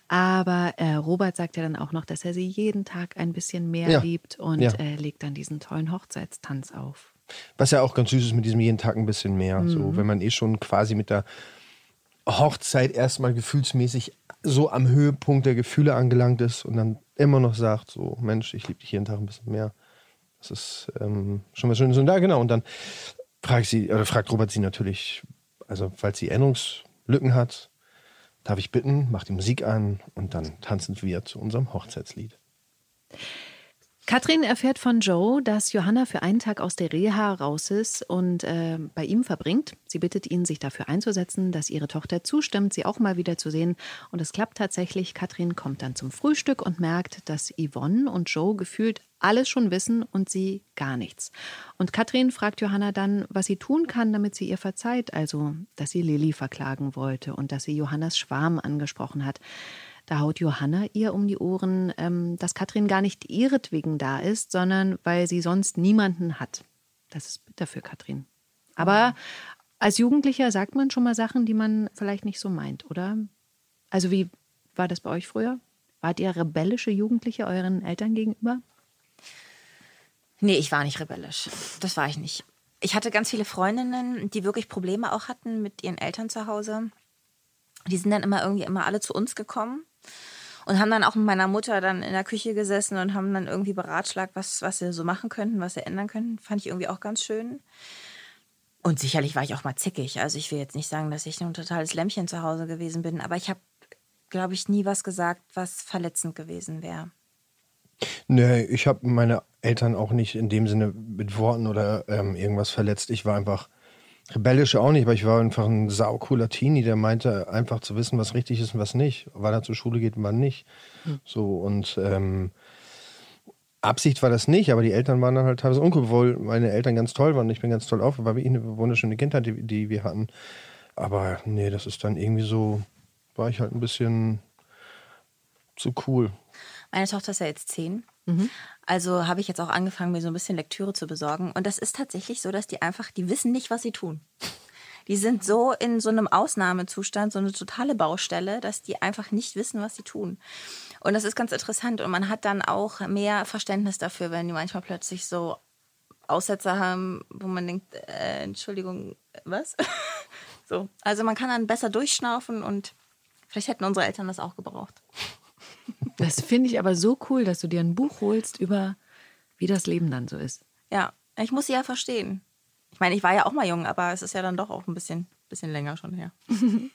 Aber äh, Robert sagt ja dann auch noch, dass er sie jeden Tag ein bisschen mehr ja. liebt und ja. äh, legt dann diesen tollen Hochzeitstanz auf. Was ja auch ganz süß ist mit diesem jeden Tag ein bisschen mehr. Mhm. So, wenn man eh schon quasi mit der Hochzeit erstmal gefühlsmäßig so am Höhepunkt der Gefühle angelangt ist und dann immer noch sagt, so Mensch, ich liebe dich jeden Tag ein bisschen mehr. Das ist ähm, schon was Schönes. Und da, genau. Und dann fragt sie, oder fragt Robert sie natürlich, also falls sie Erinnerungslücken hat, darf ich bitten, macht die Musik an und dann tanzen wir zu unserem Hochzeitslied. Katrin erfährt von Joe, dass Johanna für einen Tag aus der Reha raus ist und äh, bei ihm verbringt. Sie bittet ihn, sich dafür einzusetzen, dass ihre Tochter zustimmt, sie auch mal wieder zu sehen. Und es klappt tatsächlich. Katrin kommt dann zum Frühstück und merkt, dass Yvonne und Joe gefühlt alles schon wissen und sie gar nichts. Und Katrin fragt Johanna dann, was sie tun kann, damit sie ihr verzeiht. Also, dass sie Lilly verklagen wollte und dass sie Johannas Schwarm angesprochen hat. Da haut Johanna ihr um die Ohren, ähm, dass Katrin gar nicht ihretwegen da ist, sondern weil sie sonst niemanden hat. Das ist bitter für Katrin. Aber als Jugendlicher sagt man schon mal Sachen, die man vielleicht nicht so meint, oder? Also wie war das bei euch früher? Wart ihr rebellische Jugendliche euren Eltern gegenüber? Nee, ich war nicht rebellisch. Das war ich nicht. Ich hatte ganz viele Freundinnen, die wirklich Probleme auch hatten mit ihren Eltern zu Hause. Die sind dann immer irgendwie immer alle zu uns gekommen und haben dann auch mit meiner Mutter dann in der Küche gesessen und haben dann irgendwie beratschlagt, was, was sie so machen könnten, was sie ändern könnten. Fand ich irgendwie auch ganz schön. Und sicherlich war ich auch mal zickig. Also ich will jetzt nicht sagen, dass ich ein totales Lämmchen zu Hause gewesen bin, aber ich habe, glaube ich, nie was gesagt, was verletzend gewesen wäre. Nee, ich habe meine Eltern auch nicht in dem Sinne mit Worten oder ähm, irgendwas verletzt. Ich war einfach Rebellisch auch nicht, aber ich war einfach ein saucooler Teenie, der meinte einfach zu wissen, was richtig ist und was nicht, wann er zur Schule geht und wann nicht. Hm. So und ähm, Absicht war das nicht, aber die Eltern waren dann halt teilweise uncool, obwohl meine Eltern ganz toll waren. Ich bin ganz toll auf, war wirklich eine wunderschöne Kindheit, die, die wir hatten. Aber nee, das ist dann irgendwie so, war ich halt ein bisschen zu cool. Meine Tochter ist ja jetzt zehn. Mhm. Also habe ich jetzt auch angefangen, mir so ein bisschen Lektüre zu besorgen. Und das ist tatsächlich so, dass die einfach, die wissen nicht, was sie tun. Die sind so in so einem Ausnahmezustand, so eine totale Baustelle, dass die einfach nicht wissen, was sie tun. Und das ist ganz interessant. Und man hat dann auch mehr Verständnis dafür, wenn die manchmal plötzlich so Aussetzer haben, wo man denkt, äh, Entschuldigung, was? so. Also man kann dann besser durchschnaufen und vielleicht hätten unsere Eltern das auch gebraucht. Das finde ich aber so cool, dass du dir ein Buch holst über, wie das Leben dann so ist. Ja, ich muss sie ja verstehen. Ich meine, ich war ja auch mal jung, aber es ist ja dann doch auch ein bisschen, bisschen länger schon her.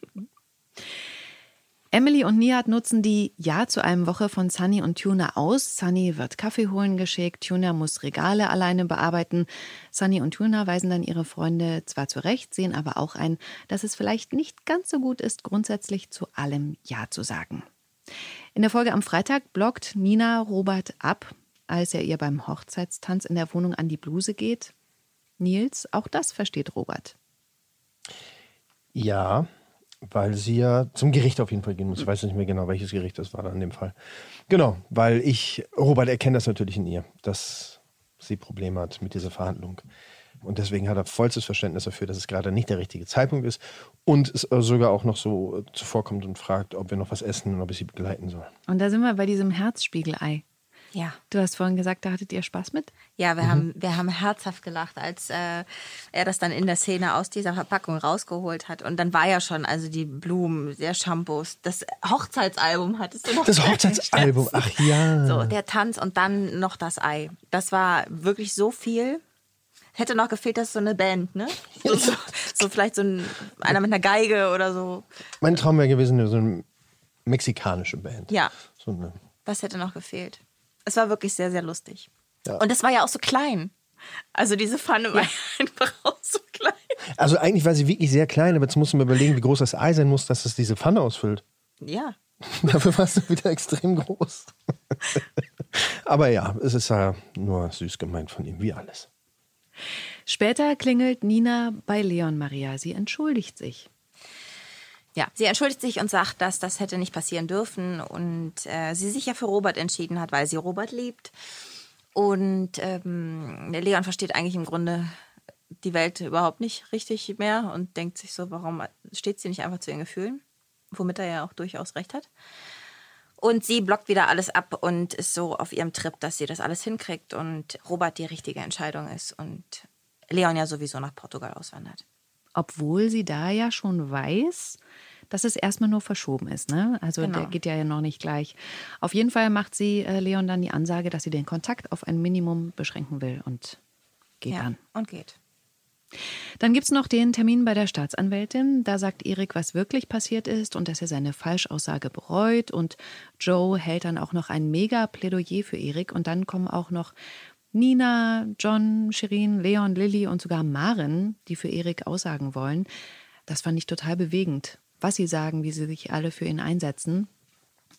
Emily und Nihat nutzen die Ja zu einem Woche von Sunny und Tuna aus. Sunny wird Kaffee holen geschickt, Tuna muss Regale alleine bearbeiten. Sunny und Tuna weisen dann ihre Freunde zwar zurecht, sehen aber auch ein, dass es vielleicht nicht ganz so gut ist, grundsätzlich zu allem Ja zu sagen. In der Folge am Freitag blockt Nina Robert ab, als er ihr beim Hochzeitstanz in der Wohnung an die Bluse geht. Nils, auch das versteht Robert. Ja, weil sie ja zum Gericht auf jeden Fall gehen muss. Ich weiß nicht mehr genau, welches Gericht das war in dem Fall. Genau, weil ich, Robert erkennt das natürlich in ihr, dass sie Probleme hat mit dieser Verhandlung. Und deswegen hat er vollstes Verständnis dafür, dass es gerade nicht der richtige Zeitpunkt ist und es sogar auch noch so zuvorkommt und fragt, ob wir noch was essen und ob ich sie begleiten soll. Und da sind wir bei diesem Herzspiegelei. Ja. Du hast vorhin gesagt, da hattet ihr Spaß mit? Ja, wir, haben, wir haben herzhaft gelacht, als äh, er das dann in der Szene aus dieser Verpackung rausgeholt hat. Und dann war ja schon, also die Blumen, der Shampoos, das Hochzeitsalbum hattest du noch. Das Hochzeitsalbum, ach ja. So, der Tanz und dann noch das Ei. Das war wirklich so viel. Hätte noch gefehlt, dass so eine Band, ne? So, so, so vielleicht so ein, einer mit einer Geige oder so. Mein Traum wäre gewesen, so eine mexikanische Band. Ja. So eine Das hätte noch gefehlt. Es war wirklich sehr, sehr lustig. Ja. Und es war ja auch so klein. Also diese Pfanne war ja einfach auch so klein. Also eigentlich war sie wirklich sehr klein, aber jetzt musst du mir überlegen, wie groß das Ei sein muss, dass es diese Pfanne ausfüllt. Ja. Dafür warst du wieder extrem groß. aber ja, es ist ja nur süß gemeint von ihm, wie alles. Später klingelt Nina bei Leon Maria. Sie entschuldigt sich. Ja, sie entschuldigt sich und sagt, dass das hätte nicht passieren dürfen und äh, sie sich ja für Robert entschieden hat, weil sie Robert liebt. Und ähm, Leon versteht eigentlich im Grunde die Welt überhaupt nicht richtig mehr und denkt sich so, warum steht sie nicht einfach zu ihren Gefühlen? Womit er ja auch durchaus recht hat. Und sie blockt wieder alles ab und ist so auf ihrem Trip, dass sie das alles hinkriegt und Robert die richtige Entscheidung ist und Leon ja sowieso nach Portugal auswandert. Obwohl sie da ja schon weiß, dass es erstmal nur verschoben ist. Ne? Also Genau. der geht ja noch nicht gleich. Auf jeden Fall macht sie äh, Leon dann die Ansage, dass sie den Kontakt auf ein Minimum beschränken will und geht Ja, dann. und geht. Dann gibt es noch den Termin bei der Staatsanwältin. Da sagt Erik, was wirklich passiert ist und dass er seine Falschaussage bereut. Und Joe hält dann auch noch ein mega Plädoyer für Erik. Und dann kommen auch noch Nina, John, Shirin, Leon, Lilly und sogar Maren, die für Erik aussagen wollen. Das fand ich total bewegend, was sie sagen, wie sie sich alle für ihn einsetzen.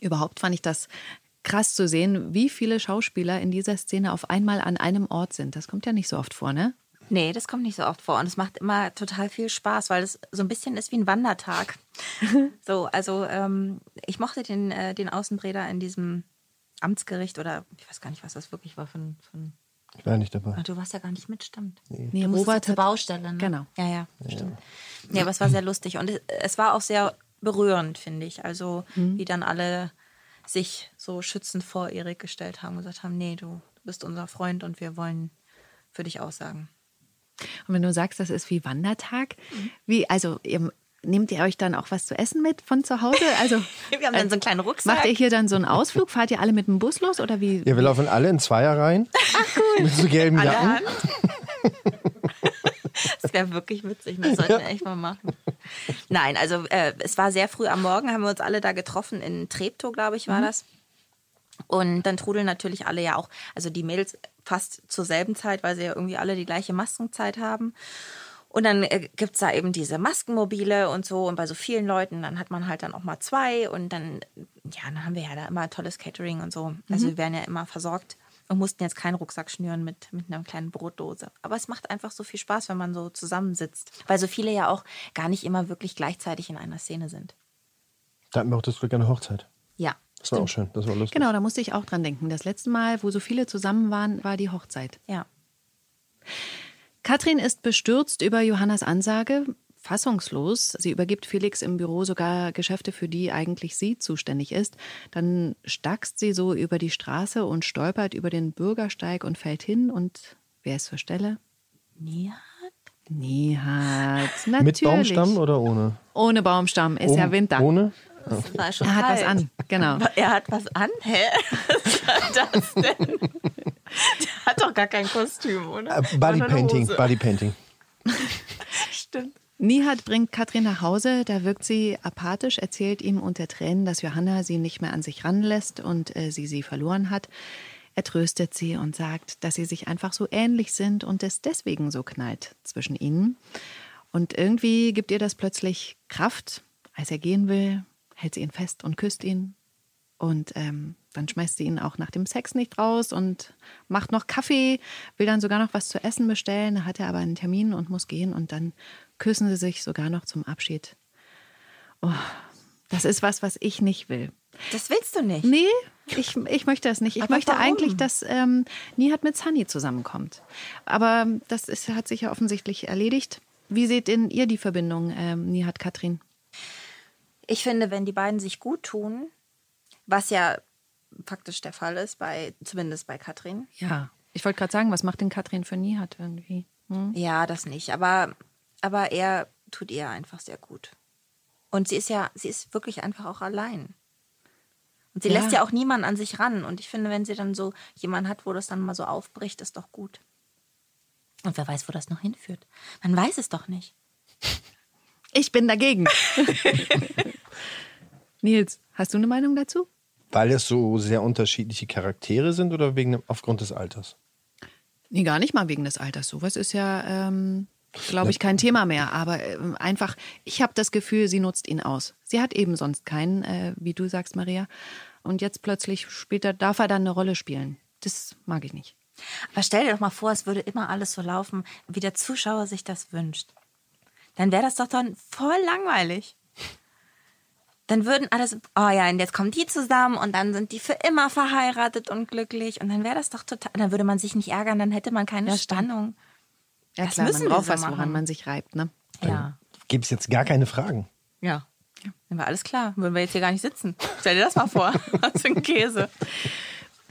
Überhaupt fand ich das krass zu sehen, wie viele Schauspieler in dieser Szene auf einmal an einem Ort sind. Das kommt ja nicht so oft vor, ne? Nee, das kommt nicht so oft vor. Und es macht immer total viel Spaß, weil es so ein bisschen ist wie ein Wandertag. so, also ähm, ich mochte den, äh, den Außendreh da in diesem Amtsgericht oder ich weiß gar nicht, was das wirklich war von. von Ich war nicht dabei. Ach, du warst ja gar nicht mit, stimmt. Nee, musstest Robert zur Baustelle, ne? Genau. Ja, ja, stimmt. Ja, aber es war sehr lustig und es, es war auch sehr berührend, finde ich. Also, wie dann alle sich so schützend vor Erik gestellt haben und gesagt haben, nee, du bist unser Freund und wir wollen für dich aussagen. Und wenn du sagst, das ist wie Wandertag, wie, also ihr, nehmt ihr euch dann auch was zu essen mit von zu Hause? Also Wir haben dann so einen kleinen Rucksack. macht ihr hier dann so einen Ausflug? Fahrt ihr alle mit dem Bus los oder wie? Ja, wir laufen alle in Zweier rein. Mit so gelben Alle Jacken. Das wäre wirklich witzig, das sollten wir echt mal machen. Nein, also äh, es war sehr früh am Morgen, haben wir uns alle da getroffen, in Treptow, glaube ich, war das. Und dann trudeln natürlich alle ja auch, also die Mädels fast zur selben Zeit, weil sie ja irgendwie alle die gleiche Maskenzeit haben. Und dann äh, gibt es da eben diese Maskenmobile und so. Und bei so vielen Leuten, dann hat man halt dann auch mal zwei. Und dann, ja, dann haben wir ja da immer tolles Catering und so. Also wir werden ja immer versorgt und mussten jetzt keinen Rucksack schnüren mit, mit einer kleinen Brotdose. Aber es macht einfach so viel Spaß, wenn man so zusammensitzt. Weil so viele ja auch gar nicht immer wirklich gleichzeitig in einer Szene sind. Da hatten wir auch das Glück eine Hochzeit. Ja. Das war auch schön. Das war lustig. Genau, da musste ich auch dran denken. Das letzte Mal, wo so viele zusammen waren, war die Hochzeit. Ja. Katrin ist bestürzt über Johannas Ansage, fassungslos. Sie übergibt Felix im Büro sogar Geschäfte, für die eigentlich sie zuständig ist. Dann stackst sie so über die Straße und stolpert über den Bürgersteig und fällt hin. Und wer ist zur Stelle? Nihat? Nihat. Natürlich. Mit Baumstamm oder ohne? Ohne Baumstamm. Ist ja Oben- Winter. Ohne? Das war schon Er hat was kalt. an. Genau. Er hat was an? Hä? Was war das denn? Der hat doch gar kein Kostüm, oder? Äh, Bodypainting. Bodypainting. Stimmt. Nihat bringt Katrin nach Hause, da wirkt sie apathisch, erzählt ihm unter Tränen, dass Johanna sie nicht mehr an sich ranlässt und äh, sie sie verloren hat. Er tröstet sie und sagt, dass sie sich einfach so ähnlich sind und es deswegen so knallt zwischen ihnen. Und irgendwie gibt ihr das plötzlich Kraft. Als er gehen will, hält sie ihn fest und küsst ihn. Und ähm, dann schmeißt sie ihn auch nach dem Sex nicht raus und macht noch Kaffee, will dann sogar noch was zu essen bestellen. Da hat er aber einen Termin und muss gehen. Und dann küssen sie sich sogar noch zum Abschied. Oh, das ist was, was ich nicht will. Das willst du nicht. Nee, ich, ich möchte das nicht. Ich Aber möchte warum? eigentlich, dass ähm, Nihat mit Sunny zusammenkommt. Aber das ist, hat sich ja offensichtlich erledigt. Wie seht denn ihr die Verbindung, ähm, Nihat, Katrin? Ich finde, wenn die beiden sich gut tun, was ja faktisch der Fall ist, bei, zumindest bei Katrin. Ja. Ich wollte gerade sagen, was macht denn Katrin für Nihat irgendwie? Hm? Ja, das nicht. Aber, aber er tut ihr einfach sehr gut. Und sie ist ja, sie ist wirklich einfach auch allein. Und sie Ja. lässt ja auch niemanden an sich ran. Und ich finde, wenn sie dann so jemanden hat, wo das dann mal so aufbricht, ist doch gut. Und wer weiß, wo das noch hinführt. Man weiß es doch nicht. Ich bin dagegen. Nils, hast du eine Meinung dazu? Weil es so sehr unterschiedliche Charaktere sind oder wegen dem, aufgrund des Alters? Nee, gar nicht mal wegen des Alters. Sowas ist ja, ähm, glaube ich, kein Thema mehr. Aber ähm, einfach, ich habe das Gefühl, sie nutzt ihn aus. Sie hat eben sonst keinen, äh, wie du sagst, Maria. Und jetzt plötzlich später darf er dann eine Rolle spielen. Das mag ich nicht. Aber stell dir doch mal vor, es würde immer alles so laufen, wie der Zuschauer sich das wünscht. Dann wäre das doch dann voll langweilig. Dann würden alles, oh ja, und jetzt kommen die zusammen und dann sind die für immer verheiratet und glücklich. Und dann wäre das doch total, dann würde man sich nicht ärgern, dann hätte man keine Ja. Spannung. Ja, Das klar, müssen man wir braucht so was, woran machen. man sich reibt, ne? Ja. Gibt es jetzt gar keine Fragen? Ja. Dann war alles klar. Würden wir jetzt hier gar nicht sitzen. Stell dir das mal vor. Was für ein Käse.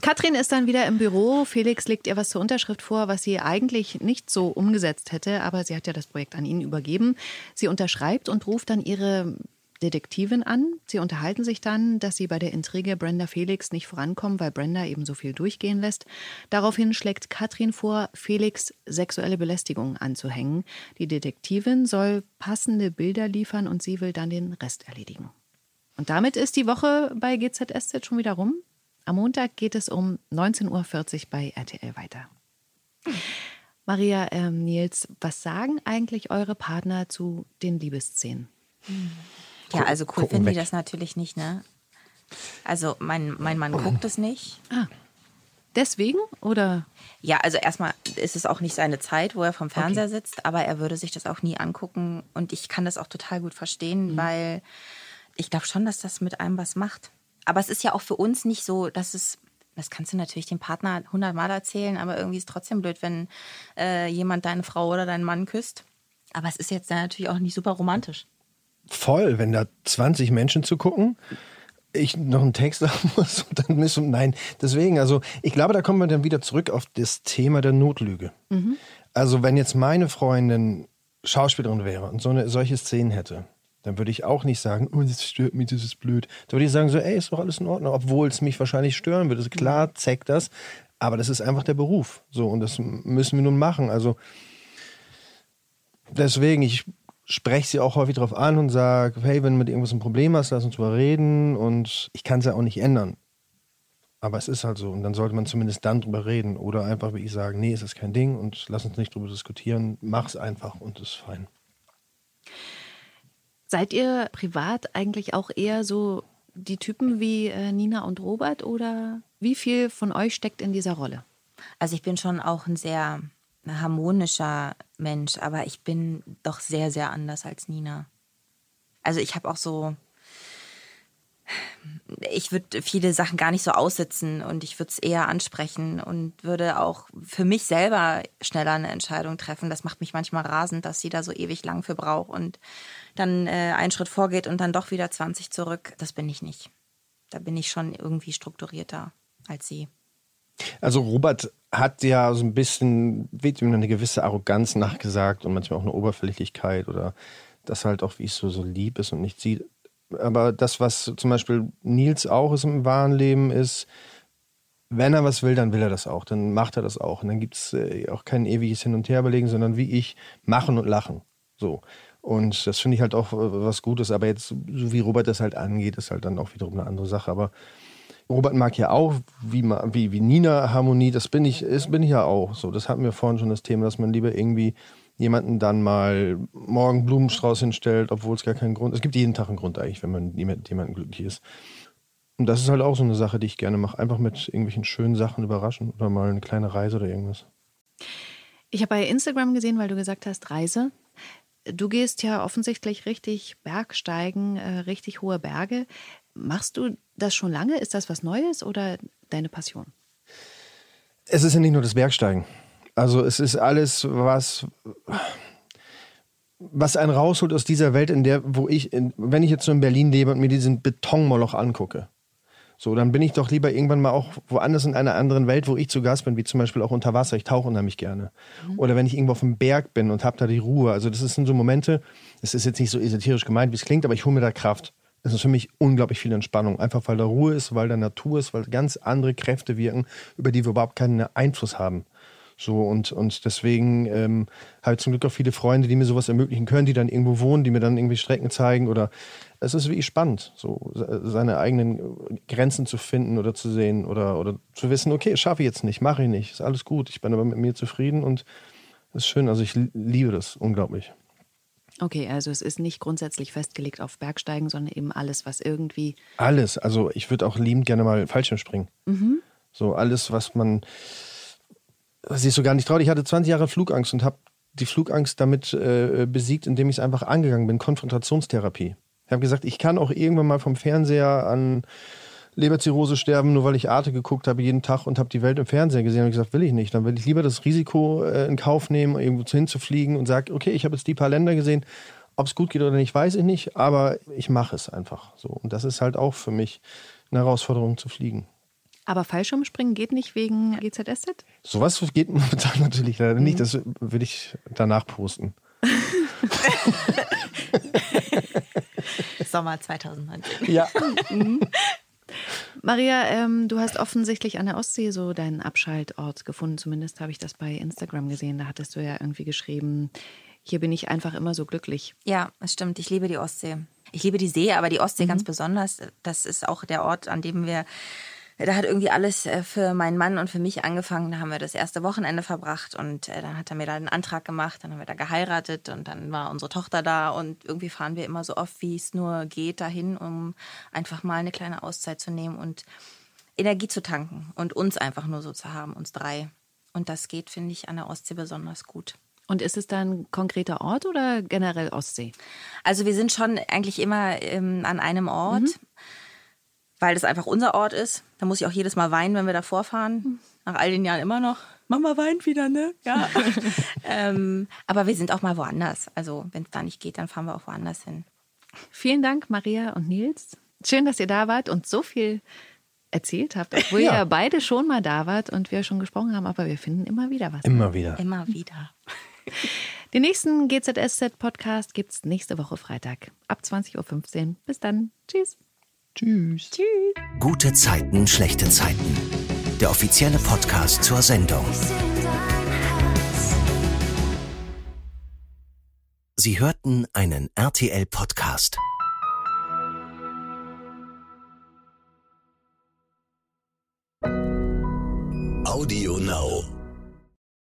Katrin ist dann wieder im Büro. Felix legt ihr was zur Unterschrift vor, was sie eigentlich nicht so umgesetzt hätte, aber sie hat ja das Projekt an ihn übergeben. Sie unterschreibt und ruft dann ihre Detektivin an. Sie unterhalten sich dann, dass sie bei der Intrige Brenda Felix nicht vorankommen, weil Brenda eben so viel durchgehen lässt. Daraufhin schlägt Katrin vor, Felix sexuelle Belästigung anzuhängen. Die Detektivin soll passende Bilder liefern und sie will dann den Rest erledigen. Und damit ist die Woche bei GZSZ schon wieder rum. Am Montag geht es um 19.40 Uhr bei RTL weiter. Maria, ähm, Nils, was sagen eigentlich eure Partner zu den Liebesszenen? Ja, also cool finden die das natürlich nicht, ne? Also mein, mein Mann guckt es nicht. Deswegen oder? Ja, also erstmal ist es auch nicht seine Zeit, wo er vom Fernseher sitzt, aber er würde sich das auch nie angucken. Und ich kann das auch total gut verstehen, weil ich glaube schon, dass das mit einem was macht. Aber es ist ja auch für uns nicht so, dass es, das kannst du natürlich dem Partner hundertmal erzählen, aber irgendwie ist es trotzdem blöd, wenn äh, jemand deine Frau oder deinen Mann küsst. Aber es ist jetzt dann natürlich auch nicht super romantisch. Voll, wenn da 20 Menschen zu gucken, ich noch einen Text haben muss und dann ist und nein. Deswegen, also ich glaube, da kommen wir dann wieder zurück auf das Thema der Notlüge. Also wenn jetzt meine Freundin Schauspielerin wäre und so eine solche Szenen hätte, dann würde ich auch nicht sagen, oh, das stört mich, das ist blöd. Da würde ich sagen so, ey, ist doch alles in Ordnung, obwohl es mich wahrscheinlich stören würde. Also klar, zeigt das, aber das ist einfach der Beruf. So und das müssen wir nun machen. Also deswegen, ich spreche sie auch häufig darauf an und sage, hey, wenn du mit irgendwas ein Problem hast, lass uns drüber reden und ich kann es ja auch nicht ändern. Aber es ist halt so und dann sollte man zumindest dann drüber reden oder einfach wie ich sagen, nee, es ist kein Ding und lass uns nicht drüber diskutieren, mach's einfach und ist fein. Seid ihr privat eigentlich auch eher so die Typen wie äh, Nina und Robert oder wie viel von euch steckt in dieser Rolle? Also ich bin schon auch ein sehr harmonischer Mensch, aber ich bin doch sehr, sehr anders als Nina. Also ich habe auch so, ich würde viele Sachen gar nicht so aussitzen und ich würde es eher ansprechen und würde auch für mich selber schneller eine Entscheidung treffen. Das macht mich manchmal rasend, dass sie da so ewig lang für braucht und dann äh, einen Schritt vorgeht und dann doch wieder 20 zurück. Das bin ich nicht. Da bin ich schon irgendwie strukturierter als sie. Also Robert hat ja so ein bisschen, wird ihm eine gewisse Arroganz nachgesagt und manchmal auch eine Oberflächlichkeit oder das halt auch, wie es so, so lieb ist und nicht sieht. Aber das, was zum Beispiel Nils auch ist im wahren Leben, ist, wenn er was will, dann will er das auch. Dann macht er das auch. Und dann gibt es äh, auch kein ewiges Hin- und Herbelegen, sondern wie ich, machen und lachen. So. Und das finde ich halt auch äh, was Gutes. Aber jetzt, so wie Robert das halt angeht, ist halt dann auch wiederum eine andere Sache. Aber Robert mag ja auch, wie, wie, wie Nina Harmonie, das bin ich, ist, bin ich ja auch. So, das hatten wir vorhin schon das Thema, dass man lieber irgendwie jemanden dann mal morgen Blumenstrauß hinstellt, obwohl es gar keinen Grund Es gibt jeden Tag einen Grund eigentlich, wenn man mit jemandem glücklich ist. Und das ist halt auch so eine Sache, die ich gerne mache. Einfach mit irgendwelchen schönen Sachen überraschen oder mal eine kleine Reise oder irgendwas. Ich habe bei Instagram gesehen, weil du gesagt hast, Reise. Du gehst ja offensichtlich richtig Bergsteigen, äh, richtig hohe Berge. Machst du das schon lange? Ist das was Neues oder deine Passion? Es ist ja nicht nur das Bergsteigen. Also es ist alles, was, was einen rausholt aus dieser Welt, in der, wo ich, in, wenn ich jetzt so in Berlin lebe und mir diesen Betonmoloch angucke, so, dann bin ich doch lieber irgendwann mal auch woanders in einer anderen Welt, wo ich zu Gast bin, wie zum Beispiel auch unter Wasser. Ich tauche unheimlich gerne. Mhm. Oder wenn ich irgendwo auf dem Berg bin und habe da die Ruhe. Also das sind so Momente, das ist jetzt nicht so esoterisch gemeint, wie es klingt, aber ich hole mir da Kraft. Das ist für mich unglaublich viel Entspannung. Einfach weil da Ruhe ist, weil da Natur ist, weil ganz andere Kräfte wirken, über die wir überhaupt keinen Einfluss haben. So und, und deswegen ähm, habe ich zum Glück auch viele Freunde, die mir sowas ermöglichen können, die dann irgendwo wohnen, die mir dann irgendwie Strecken zeigen oder es ist wirklich spannend, so seine eigenen Grenzen zu finden oder zu sehen oder, oder zu wissen, okay, schaffe ich jetzt nicht, mache ich nicht, ist alles gut, ich bin aber mit mir zufrieden und es ist schön, also ich liebe das unglaublich. Okay, also es ist nicht grundsätzlich festgelegt auf Bergsteigen, sondern eben alles, was irgendwie. Alles, also ich würde auch liebend gerne mal Fallschirm springen. Mhm. So alles, was man was ich so gar nicht traut. Ich hatte 20 Jahre Flugangst und habe die Flugangst damit äh, besiegt, indem ich es einfach angegangen bin. Konfrontationstherapie. Ich habe gesagt, ich kann auch irgendwann mal vom Fernseher an Leberzirrhose sterben, nur weil ich Arte geguckt habe jeden Tag und habe die Welt im Fernseher gesehen und gesagt, will ich nicht. Dann will ich lieber das Risiko äh, in Kauf nehmen, irgendwo hinzufliegen und sage, okay, ich habe jetzt die paar Länder gesehen. Ob es gut geht oder nicht, weiß ich nicht, aber ich mache es einfach so. Und das ist halt auch für mich eine Herausforderung zu fliegen. Aber Fallschirmspringen geht nicht wegen GZSZ? Sowas geht momentan natürlich leider mhm. nicht. Das würde ich danach posten. Sommer 2019. Ja. Mhm. Maria, ähm, du hast offensichtlich an der Ostsee so deinen Abschaltort gefunden. Zumindest habe ich das bei Instagram gesehen. Da hattest du ja irgendwie geschrieben, hier bin ich einfach immer so glücklich. Ja, das stimmt. Ich liebe die Ostsee. Ich liebe die See, aber die Ostsee mhm. ganz besonders. Das ist auch der Ort, an dem wir da hat irgendwie alles äh, für meinen Mann und für mich angefangen. Da haben wir das erste Wochenende verbracht und äh, dann hat er mir da einen Antrag gemacht, dann haben wir da geheiratet und dann war unsere Tochter da und irgendwie fahren wir immer so oft, wie es nur geht, dahin, um einfach mal eine kleine Auszeit zu nehmen und Energie zu tanken und uns einfach nur so zu haben, uns drei. Und das geht, finde ich, an der Ostsee besonders gut. Und ist es da ein konkreter Ort oder generell Ostsee? Also wir sind schon eigentlich immer ähm, an einem Ort. Mhm weil das einfach unser Ort ist. Da muss ich auch jedes Mal weinen, wenn wir da vorfahren. Nach all den Jahren immer noch. Mama weint wieder, ne? Ja. ähm, aber wir sind auch mal woanders. Also, wenn es da nicht geht, dann fahren wir auch woanders hin. Vielen Dank, Maria und Nils. Schön, dass ihr da wart und so viel erzählt habt, obwohl ja. ihr beide schon mal da wart und wir schon gesprochen haben, aber wir finden immer wieder was. Immer wieder. Immer wieder. Den nächsten GZSZ-Podcast gibt es nächste Woche Freitag ab 20.15 Uhr. Bis dann. Tschüss. Tschüss. Tschüss. Gute Zeiten, schlechte Zeiten. Der offizielle Podcast zur Sendung. Sie hörten einen RTL-Podcast. Audio Now.